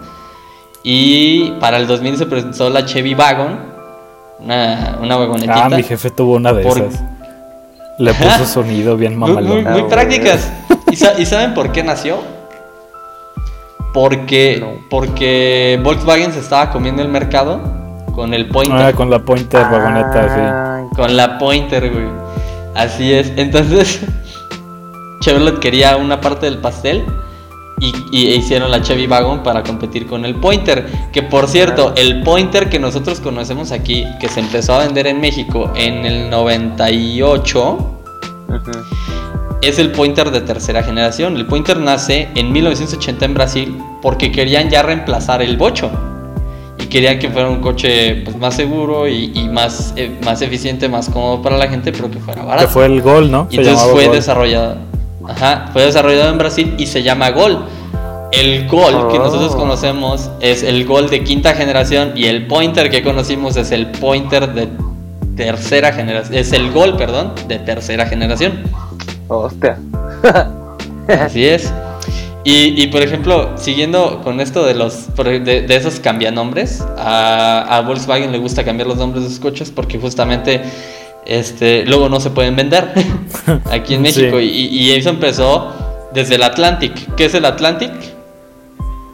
Y para el 2000 se presentó la Chevy Wagon, una, una vagonetita. Ah, mi jefe tuvo una de Por- esas. Le puso [LAUGHS] sonido bien Muy, muy- mamalón. muy Ah, prácticas. ¿Y, sa- y saben por qué nació? Porque, No. porque Volkswagen se estaba comiendo el mercado con el Pointer. Ah, con la Pointer vagoneta, Ay, Con la Pointer, güey. Así es. Entonces, [LAUGHS] Chevrolet quería una parte del pastel y, y hicieron la Chevy Wagon para competir con el Pointer. Que por cierto, el Pointer que nosotros conocemos aquí, que se empezó a vender en México en el 98, ujú. Es el Pointer de tercera generación. El Pointer nace en 1980 en Brasil porque querían ya reemplazar el Bocho. Y querían que fuera un coche pues, más seguro y, y más, eh, más eficiente, más cómodo para la gente, pero que fuera barato. Que fue el Gol, ¿no? Y Se entonces fue Gol. desarrollado. Ajá, fue desarrollado en Brasil y se llama Gol. El Gol que Oh. nosotros conocemos es el Gol de quinta generación y el Pointer que conocimos es el Pointer de tercera generación. Es el Gol, perdón, de tercera generación. Hostia. [LAUGHS] Así es. Y, y, por ejemplo, siguiendo con esto de los de, de esos cambianombres, a, a Volkswagen le gusta cambiar los nombres de sus coches porque justamente este luego no se pueden vender [LAUGHS] aquí en México. Sí. Y, y eso empezó desde el Atlantic. ¿Qué es el Atlantic?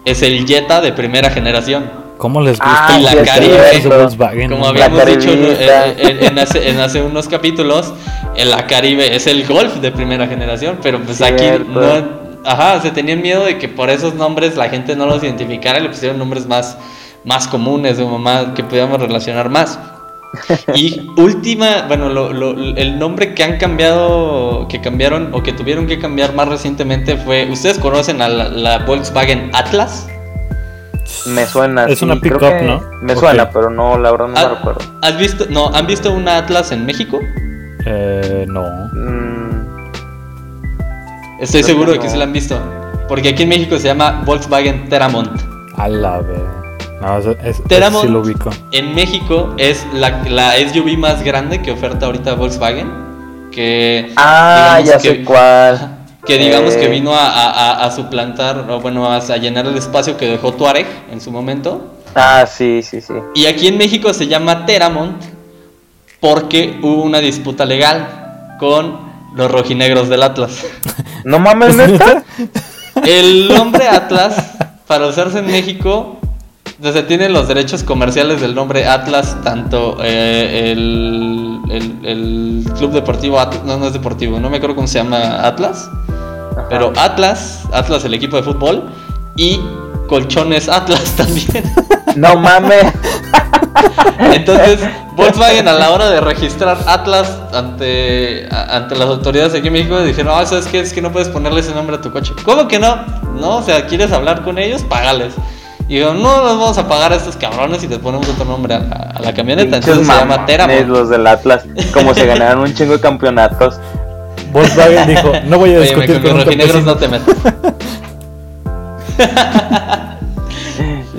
Es el Jetta de primera generación. ¿Cómo les gusta Ah, y la Caribe, Volkswagen? Como habíamos dicho en, Caribita. en- en hace, en hace unos capítulos, en la Caribe es el Golf de primera generación, pero pues aquí no, ajá, se tenían miedo de que por esos nombres la gente no los identificara y le pusieron nombres más, más comunes o más que pudiéramos relacionar más. Y [LAUGHS] última, bueno, lo- lo- el nombre que han cambiado, que cambiaron o que tuvieron que cambiar más recientemente fue, ¿ustedes conocen a la, la Volkswagen Atlas? Me suena. Es sí, una pick-up, ¿no? Me suena, pero no, la verdad no me Ah, recuerdo. ¿Has visto, no, han visto una Atlas en México? Eh, no. Mm, Estoy Creo seguro que de que sí la han visto. Porque aquí en México se llama Volkswagen Teramont. A la vez. No, es, es- Teramont sí lo ubico. en México es la, la SUV más grande que oferta ahorita Volkswagen. Que Ah, ya que- sé cuál. Que digamos que Eh. vino a, a- a- a suplantar, o bueno, a, a llenar el espacio que dejó Tuareg en su momento. Ah, sí, sí, sí. Y aquí en México se llama Teramont porque hubo una disputa legal con los rojinegros del Atlas. [LAUGHS] No mames, neta. El nombre Atlas, para usarse en México, se tienen los derechos comerciales del nombre Atlas, tanto eh, el, el- el Club Deportivo Atlas, no, no es deportivo, no me acuerdo cómo se llama Atlas, Ajá. pero Atlas, Atlas el equipo de fútbol, y Colchones Atlas [LAUGHS] también. No mames. Entonces, Volkswagen a la hora de registrar Atlas ante, a- ante las autoridades aquí en México dijeron, ah, ¿sabes qué? Es que no puedes ponerle ese nombre a tu coche. ¿Cómo que no? No, o sea, ¿quieres hablar con ellos? Págales. Y dijeron, no, nos vamos a pagar a estos cabrones y les ponemos otro nombre a la, a la camioneta. Pinches Entonces se llama Teramont. Los del Atlas. Como se ganaron un chingo de campeonatos. Volkswagen dijo, no voy a Oye, discutir con con un rojinegros no te metas. [LAUGHS]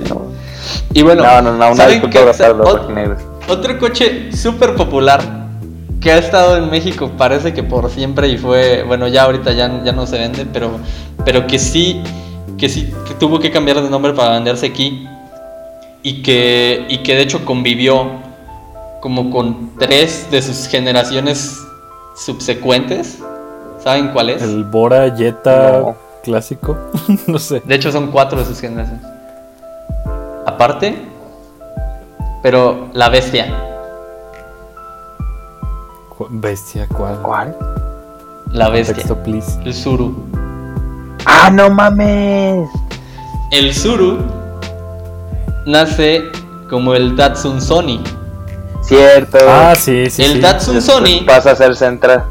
No, Y bueno, no, no, no una ¿saben disculpa qué? para los Ot- rojinegros. Otro coche súper popular que ha estado en México, parece que por siempre y fue, bueno, ya ahorita ya, ya no se vende, pero, pero que sí, que sí que tuvo que cambiar de nombre para venderse aquí y que, y que de hecho convivió como con tres de sus generaciones subsecuentes. ¿Saben cuál es? El Bora Jetta No. clásico. [LAUGHS] no sé. De hecho, son cuatro de sus generaciones. Aparte, pero la bestia. Cu- Bestia, ¿cuál? ¿Cuál? La bestia. Texto, please. El Zuru. ¡Ah, no mames! El Zuru nace como el Datsun Sony. Cierto. Ah, sí, sí, el sí. Datsun Después Sony Pasa a ser Centra.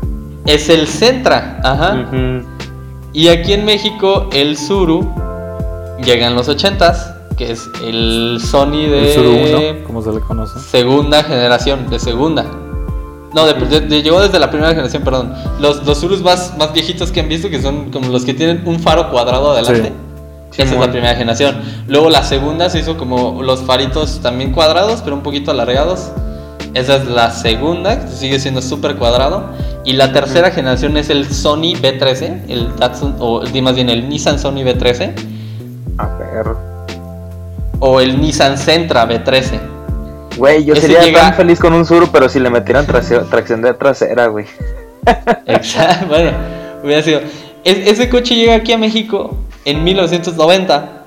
es el Sentra. Ajá. Y aquí en México, el Zuru llega en los 80s, que es el Sony de El Zuru 1, como se le conoce. segunda generación, de segunda. No, de- de- de- llegó desde la primera generación, perdón. Los, los Zurus más, más viejitos que han visto, que son como los que tienen un faro cuadrado adelante. Esa es la primera generación. Luego la segunda se hizo como los faritos también cuadrados, pero un poquito alargados. Esa es la segunda, que sigue siendo súper cuadrado. Y la tercera generación es el Sony B13, el Datsun, o más bien el Nissan Sony B13, A ver. o el Nissan Sentra B13. Güey, yo Ese sería llega- tan feliz con un Suru, pero si le metieran tracción de trasera, güey. [LAUGHS] Exacto, bueno, hubiera sido. Es- ese coche llega aquí a México en 1990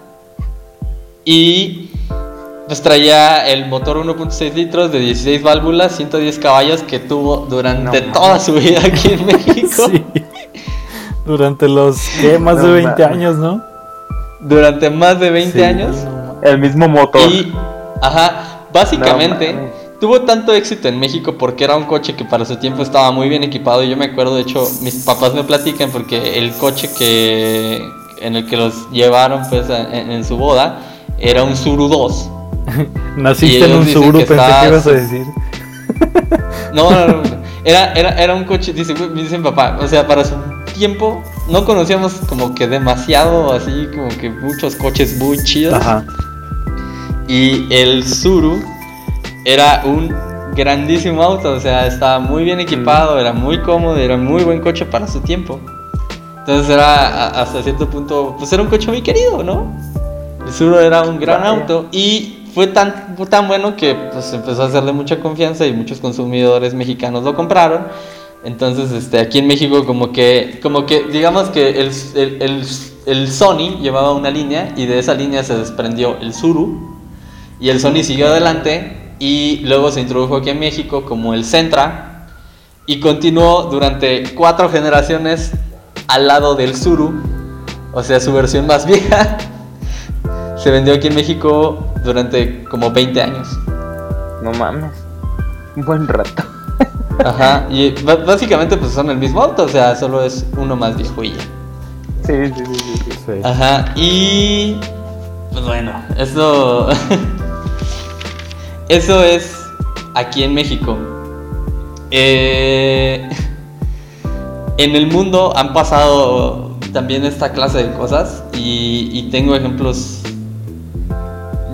y pues traía el motor 1.6 litros de 16 válvulas, 110 caballos que tuvo durante No toda su vida aquí en [LAUGHS] México. Sí. Durante los ¿qué? más No de 20 mames. años, ¿no? Durante más de 20 Sí, años. no. El mismo motor. Y, ajá, básicamente No tuvo tanto éxito en México porque era un coche que para su tiempo estaba muy bien equipado. Yo me acuerdo, de hecho, mis papás me platican porque el coche que en el que los llevaron pues a- en, en su boda era un Suru 2. [LAUGHS] Y Naciste en un Subaru, que pensé está- que ibas a decir. No, no, no. [LAUGHS] Era, era, era un coche, dice, me dicen papá, o sea, para su tiempo no conocíamos como que demasiado así, como que muchos coches muy chidos. Ajá. Y el Zuru era un grandísimo auto, o sea, estaba muy bien equipado, era muy cómodo, era muy buen coche para su tiempo. Entonces era hasta cierto punto, pues era un coche muy querido, ¿no? El Zuru era un gran Vaya. auto y fue tan, fue tan bueno que pues empezó a hacerle mucha confianza y muchos consumidores mexicanos lo compraron. Entonces, este, aquí en México como que, como que, digamos que el, el, el- el Sony llevaba una línea y de esa línea se desprendió el Zuru y el Sony siguió adelante y luego se introdujo aquí en México como el Sentra y continuó durante cuatro generaciones al lado del Zuru, o sea, su versión más [LAUGHS] vieja. Se vendió aquí en México durante como 20 años. No mames. Un buen rato. [LAUGHS] Ajá, y básicamente pues son el mismo auto, o sea, solo es uno más viejo y ya. Sí, sí, sí, sí, sí. Ajá, y pues bueno, eso [LAUGHS] eso es aquí en México. Eh, en el mundo han pasado también esta clase de cosas y, y tengo ejemplos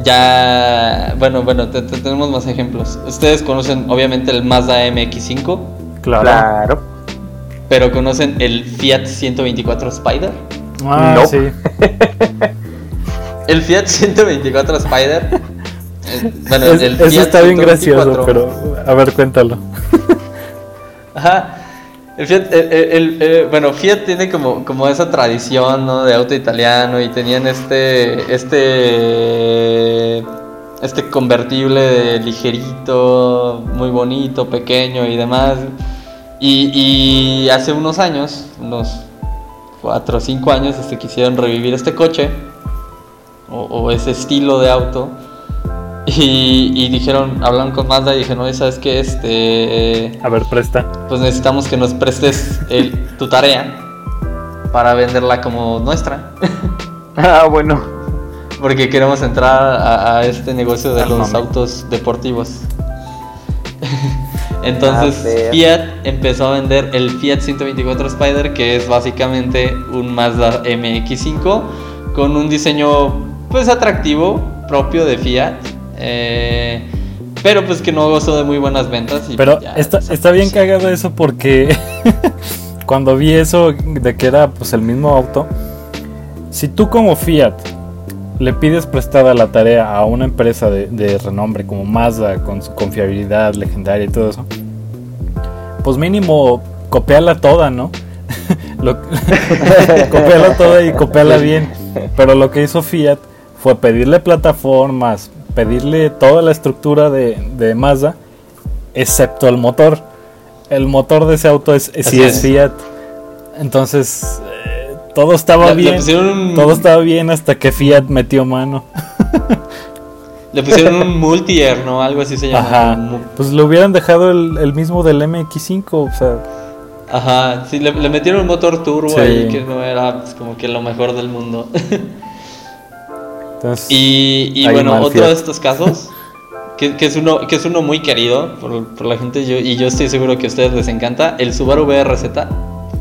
ya bueno bueno te- te- tenemos más ejemplos ustedes conocen obviamente el Mazda MX5 Claro. Claro. pero conocen el Fiat 124 Spider Ah, No. sí. [LAUGHS] El Fiat 124 Spider. Bueno, Es- el eso Fiat está bien 124. gracioso, pero a ver, cuéntalo. [LAUGHS] Ajá. El Fiat, el, el- el- eh, bueno, Fiat tiene como, como esa tradición, ¿no? De auto italiano y tenían este, este, este convertible ligerito, muy bonito, pequeño y demás. Y, y hace unos años, unos 4 o 5 años, este, quisieron revivir este coche o, o ese estilo de auto. Y, y dijeron, hablaron con Mazda y dijeron, oye, ¿sabes qué? Este, A ver, presta. pues necesitamos que nos prestes el- tu tarea para venderla como nuestra. [LAUGHS] Ah, bueno. Porque queremos entrar a, a este negocio de los autos deportivos. [LAUGHS] Entonces Ah. Fiat empezó a vender el Fiat 124 Spider, que es básicamente un Mazda MX5 con un diseño pues atractivo, propio de Fiat. Eh, pero pues que no gozó de muy buenas ventas. y Pero ya, está, pues, está bien cagado eso porque [LAUGHS] cuando vi eso de que era pues el mismo auto, si tú como Fiat le pides prestada la tarea a una empresa de, de renombre como Mazda con su confiabilidad legendaria y todo eso, pues mínimo copiala toda, ¿no? [LAUGHS] [LAUGHS] Copiala toda y copiala bien. Pero lo que hizo Fiat fue pedirle plataformas, pedirle toda la estructura de, de Mazda, excepto el motor. El motor de ese auto es, sí es es. Fiat. Entonces, eh, todo estaba Le- le bien. pusieron Todo estaba bien hasta que Fiat metió mano. [LAUGHS] Le pusieron un multi-air, ¿no? Algo así se llama. Ajá. Pues le hubieran dejado el, el mismo del MX5. O sea, Ajá, sí, le, le metieron un motor turbo Sí. ahí que no era pues, como que lo mejor del mundo. [LAUGHS] entonces. y bueno, otro de estos casos, [LAUGHS] que, que es uno que es uno muy querido por, por la gente yo, y yo estoy seguro que a ustedes les encanta, el Subaru BRZ.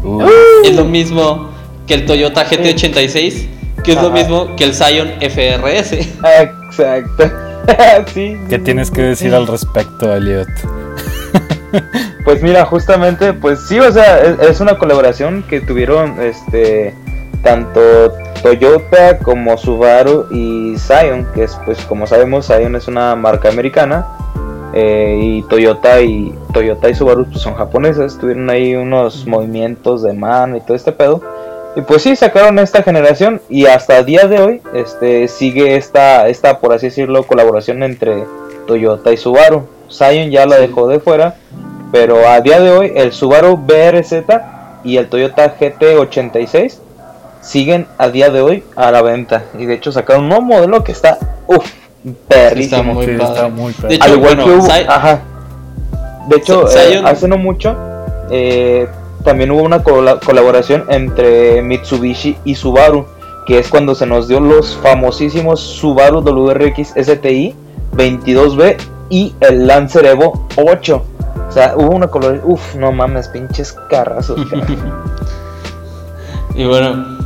uh, Es lo mismo que el Toyota GT86, que es lo mismo que el Scion FRS. Exacto. [LAUGHS] sí. ¿Qué tienes que decir al respecto, Elliot? [LAUGHS] Pues mira, justamente, pues sí, o sea, es, es una colaboración que tuvieron este tanto Toyota como Subaru y Scion, que es pues como sabemos Scion es una marca americana eh, y Toyota y Toyota y Subaru pues, son japonesas, tuvieron ahí unos movimientos de mano y todo este pedo. Y pues sí, sacaron esta generación y hasta el día de hoy este, sigue esta, esta, por así decirlo, colaboración entre Toyota y Subaru. Scion ya la dejó de fuera, pero a día de hoy el Subaru BRZ y el Toyota GT86 siguen a día de hoy a la venta. Y de hecho sacaron un nuevo modelo que está, uff, perrísimo. Está muy Sí, padre. está muy padre. De hecho, Al igual bueno, que hubo, Sci- ajá. De hecho, eh, hace no mucho eh, también hubo una cola- colaboración entre Mitsubishi y Subaru, que es cuando se nos dio los famosísimos Subaru WRX STI 22B y el Lancer Evo 8. O sea, hubo una colaboración, uff, no mames, pinches carrazos. [LAUGHS] Y bueno,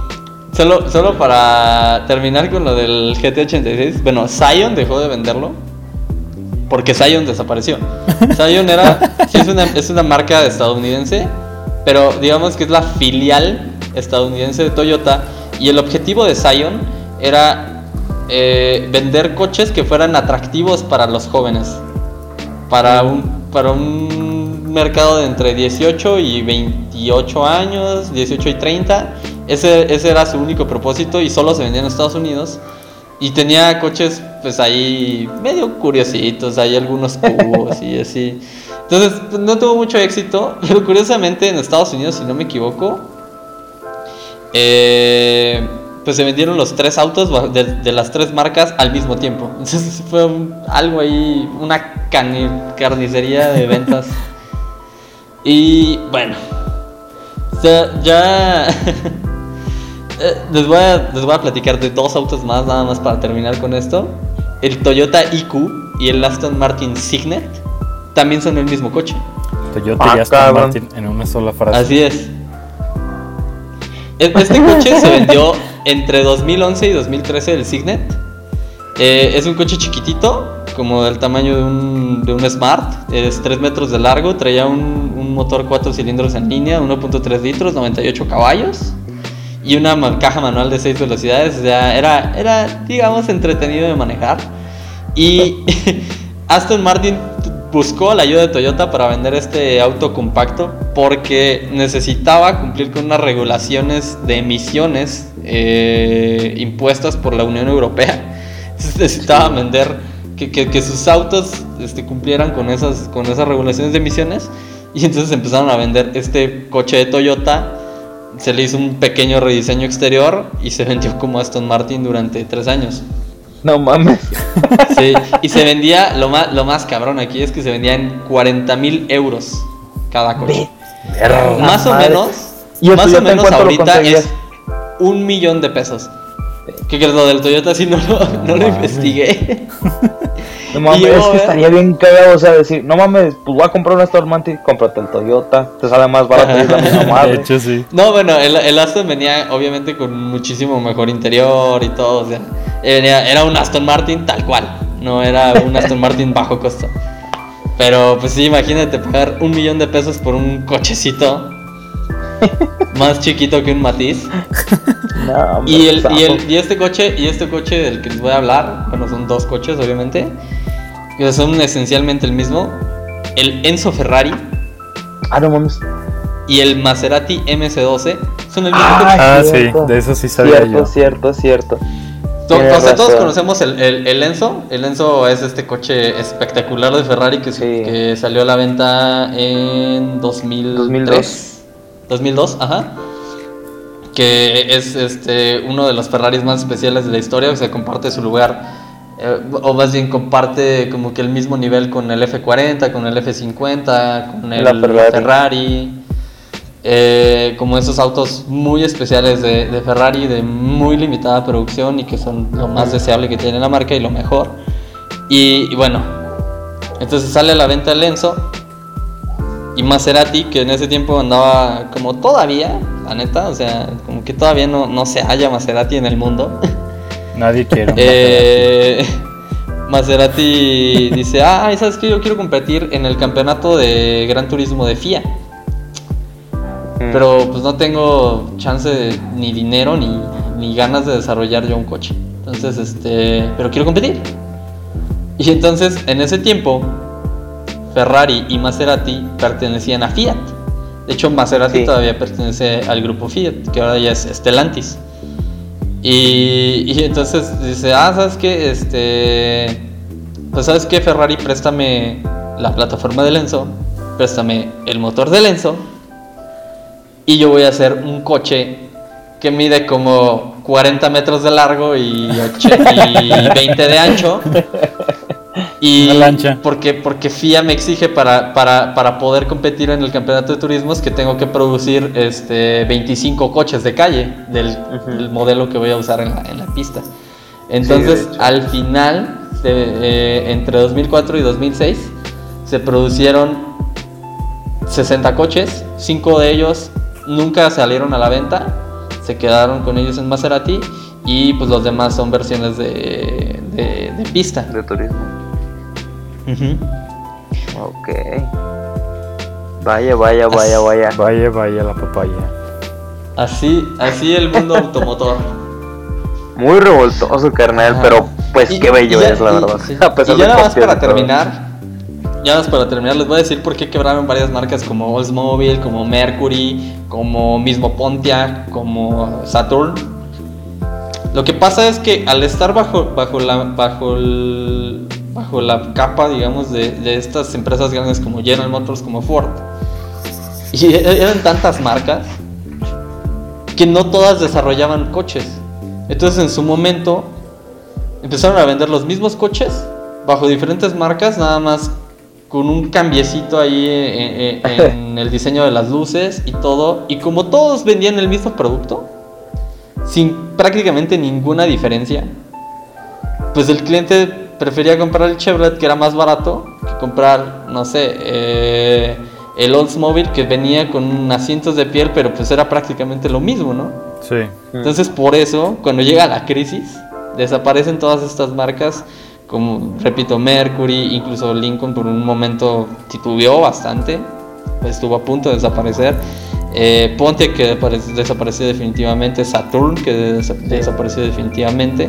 solo, solo para terminar con lo del GT86, bueno, Scion dejó de venderlo porque Scion desapareció. [LAUGHS] Scion era, sí es una, es una marca estadounidense, pero digamos que es la filial estadounidense de Toyota y el objetivo de Scion era eh, vender coches que fueran atractivos para los jóvenes, para un, para un mercado de entre 18 y 28 años, 18 y 30. Ese, ese era su único propósito y solo se vendía en Estados Unidos. Y tenía coches, pues ahí medio curiositos, hay algunos cubos y así. Entonces, no tuvo mucho éxito, pero curiosamente en Estados Unidos, si no me equivoco, eh, pues se vendieron los tres autos de, de las tres marcas al mismo tiempo. Entonces [LAUGHS] fue un- algo ahí, una carnicería de ventas. [LAUGHS] y bueno, ya [LAUGHS] eh, les, voy a, les voy a platicar de dos autos más, nada más para terminar con esto. El Toyota IQ y el Aston Martin Signet también son el mismo coche. Toyota Ah, y Aston cabrón. Martin en una sola frase. Así es. E- Este coche se [LAUGHS] vendió entre 2011 y 2013 el Signet. Eh, es un coche chiquitito, como del tamaño de un, de un Smart. Es 3 metros de largo, traía un, un motor 4 cilindros en línea, 1.3 litros, 98 caballos. Y una caja manual de 6 velocidades. O sea, era, era, digamos, entretenido de manejar. Y [LAUGHS] Aston Martin buscó la ayuda de Toyota para vender este auto compacto porque necesitaba cumplir con unas regulaciones de emisiones eh, impuestas por la Unión Europea. [LAUGHS] Entonces necesitaba vender que, que- que sus autos este, cumplieran con esas, con esas regulaciones de emisiones y entonces empezaron a vender este coche de Toyota. Se le hizo un pequeño rediseño exterior y se vendió como Aston Martin durante tres años. no mames. Sí, y se [LAUGHS] vendía, lo más, lo más cabrón aquí es que se vendía en 40 mil euros cada coche. Más o menos, ¿Y el más o menos ahorita es un millón de pesos. ¿Qué crees? Lo del Toyota sí no lo, no lo investigué. [LAUGHS] No mames, Y yo, es que eh. estaría bien cagado, o sea, decir, no mames, pues voy a comprar un Aston Martin, cómprate el Toyota, te sale más barato y es la misma [LAUGHS] de madre. hecho, sí. No, bueno, el, el Aston venía obviamente con muchísimo mejor interior y todo. O sea, venía- era un Aston Martin tal cual. No era un Aston Martin [LAUGHS] bajo costo. Pero pues sí, imagínate pagar un millón de pesos por un cochecito más chiquito que un Matiz. No, hombre, Y, el, zafo. y, el, y este coche, y este coche del que les voy a hablar, bueno, son dos coches obviamente, que son esencialmente el mismo. El Enzo Ferrari Ah, no mames. y el Maserati MS12 son el mismo Ah, coche. Ah, sí, de eso sí sabía Cierto, yo. cierto, cierto. To- o sea, todos conocemos el, el, el Enzo. El Enzo es este coche espectacular de Ferrari que, Sí. que salió a la venta en 2003. 2002. 2002, ajá. Que es este uno de los Ferraris más especiales de la historia, o sea, comparte su lugar, eh, o más bien comparte como que el mismo nivel con el F40, con el F50, con el La Ferrari. Ferrari. Eh, como esos autos muy especiales de, de Ferrari, de muy limitada producción y que son lo más deseable que tiene la marca y lo mejor. Y, y bueno, entonces sale a la venta el Enzo y Maserati, que en ese tiempo andaba como todavía, la neta, o sea, como que todavía no, no se halla Maserati en el mundo. [LAUGHS] Nadie quiere. Eh, Maserati dice, ah, ¿sabes qué? Yo quiero competir en el campeonato de Gran Turismo de FIA. Mm. Pero pues no tengo chance de- ni dinero ni, ni ganas de desarrollar yo un coche. Entonces, este, pero quiero competir. Y entonces, en ese tiempo, Ferrari y Maserati pertenecían a Fiat. De hecho, Maserati Sí. todavía pertenece al grupo Fiat, que ahora ya es Stellantis. Y, y entonces dice, ah, ¿sabes qué? Este, pues ¿sabes qué? Ferrari, préstame la plataforma de Lenzo, préstame el motor de Lenzo y yo voy a hacer un coche que mide como 40 metros de largo y, y 20 de ancho. [LAUGHS] Y Una lancha. Porque, porque FIA me exige para, para, para poder competir en el campeonato de turismos que tengo que producir este, 25 coches de calle del, modelo que voy a usar en la, en la pista. Entonces, al final, de, eh, entre 2004 y 2006, se produjeron 60 coches, 5 de ellos nunca salieron a la venta, se quedaron con ellos en Maserati y pues los demás son versiones de, de, de pista. De turismo. Ok. Vaya, vaya, vaya, vaya. Vaya, vaya la papaya. Así, así el mundo automotor. Muy revoltoso, carnal, Ajá. pero pues Y- qué bello ya- es, la y- verdad. sí. [LAUGHS] A pesar y ya de nada más para terminar, ya nada más para terminar, les voy a decir por qué quebraron varias marcas como Oldsmobile, como Mercury, como mismo Pontiac, como Saturn. Lo que pasa es que al estar bajo, bajo, la, bajo, el- bajo la capa, digamos, de, de estas empresas grandes como General Motors, como Ford, y e- eran tantas marcas que no todas desarrollaban coches. Entonces en su momento empezaron a vender los mismos coches bajo diferentes marcas, nada más con un cambiecito ahí en, en- [LAUGHS] en el diseño de las luces y todo. Y como todos vendían el mismo producto, sin prácticamente ninguna diferencia, pues el cliente prefería comprar el Chevrolet que era más barato que comprar, no sé, eh, el Oldsmobile que venía con asientos de piel, pero pues era prácticamente lo mismo, ¿no? Sí. Entonces por eso, cuando llega la crisis, desaparecen todas estas marcas, como repito, Mercury, incluso Lincoln por un momento titubeó bastante, estuvo a punto de desaparecer. Eh, Pontiac que desapareció definitivamente, Saturn que desa- desapareció definitivamente,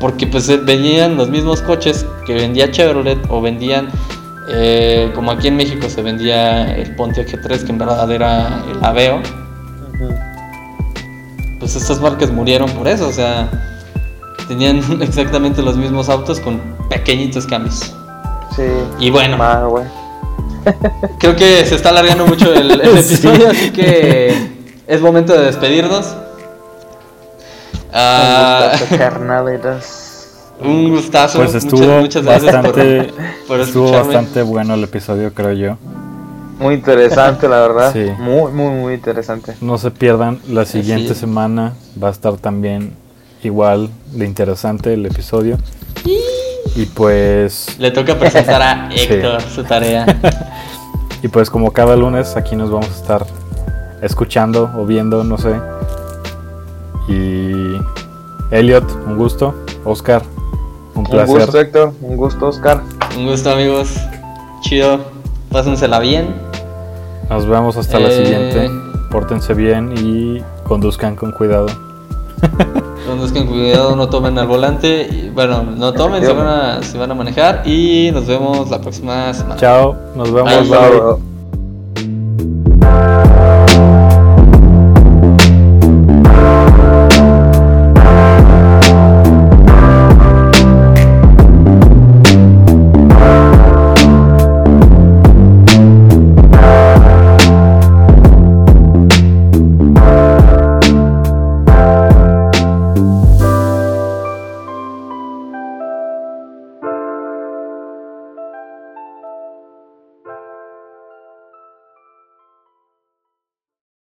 porque pues eh, venían los mismos coches que vendía Chevrolet o vendían, eh, como aquí en México se vendía el Pontiac G3 que en verdad era el Aveo, pues estas marcas murieron por eso, o sea, tenían [LAUGHS] exactamente los mismos autos con pequeñitos cambios. Sí. Y bueno, Ma, güey. creo que se está alargando mucho el, el [LAUGHS] Sí. episodio, así que es momento de despedirnos. Ah, Un gustazo, carnalitas. un gustazo. Pues muchas- estuvo muchas, gracias por- bastante, [LAUGHS] por, estuvo escucharme. bastante bueno el episodio, creo yo. Muy interesante, la verdad. Sí. Muy, muy, muy interesante. No se pierdan, la siguiente semana va a estar también igual de interesante el episodio. Y pues, Le toca presentar a [LAUGHS] Sí. Héctor su tarea. [LAUGHS] y pues como cada lunes aquí nos vamos a estar escuchando o viendo, no sé. Y Elliot, un gusto. Oscar, un placer. Un gusto, Héctor. Un gusto, Oscar. Un gusto, amigos. Chido. Pásensela bien. Nos vemos hasta la Eh. siguiente. Pórtense bien y conduzcan con cuidado. [LAUGHS] Conduzcan con cuidado, no tomen al volante. bueno, no tomen si van, a, si van a manejar. Y nos vemos la próxima semana. Chao, nos vemos. Bye. Chao.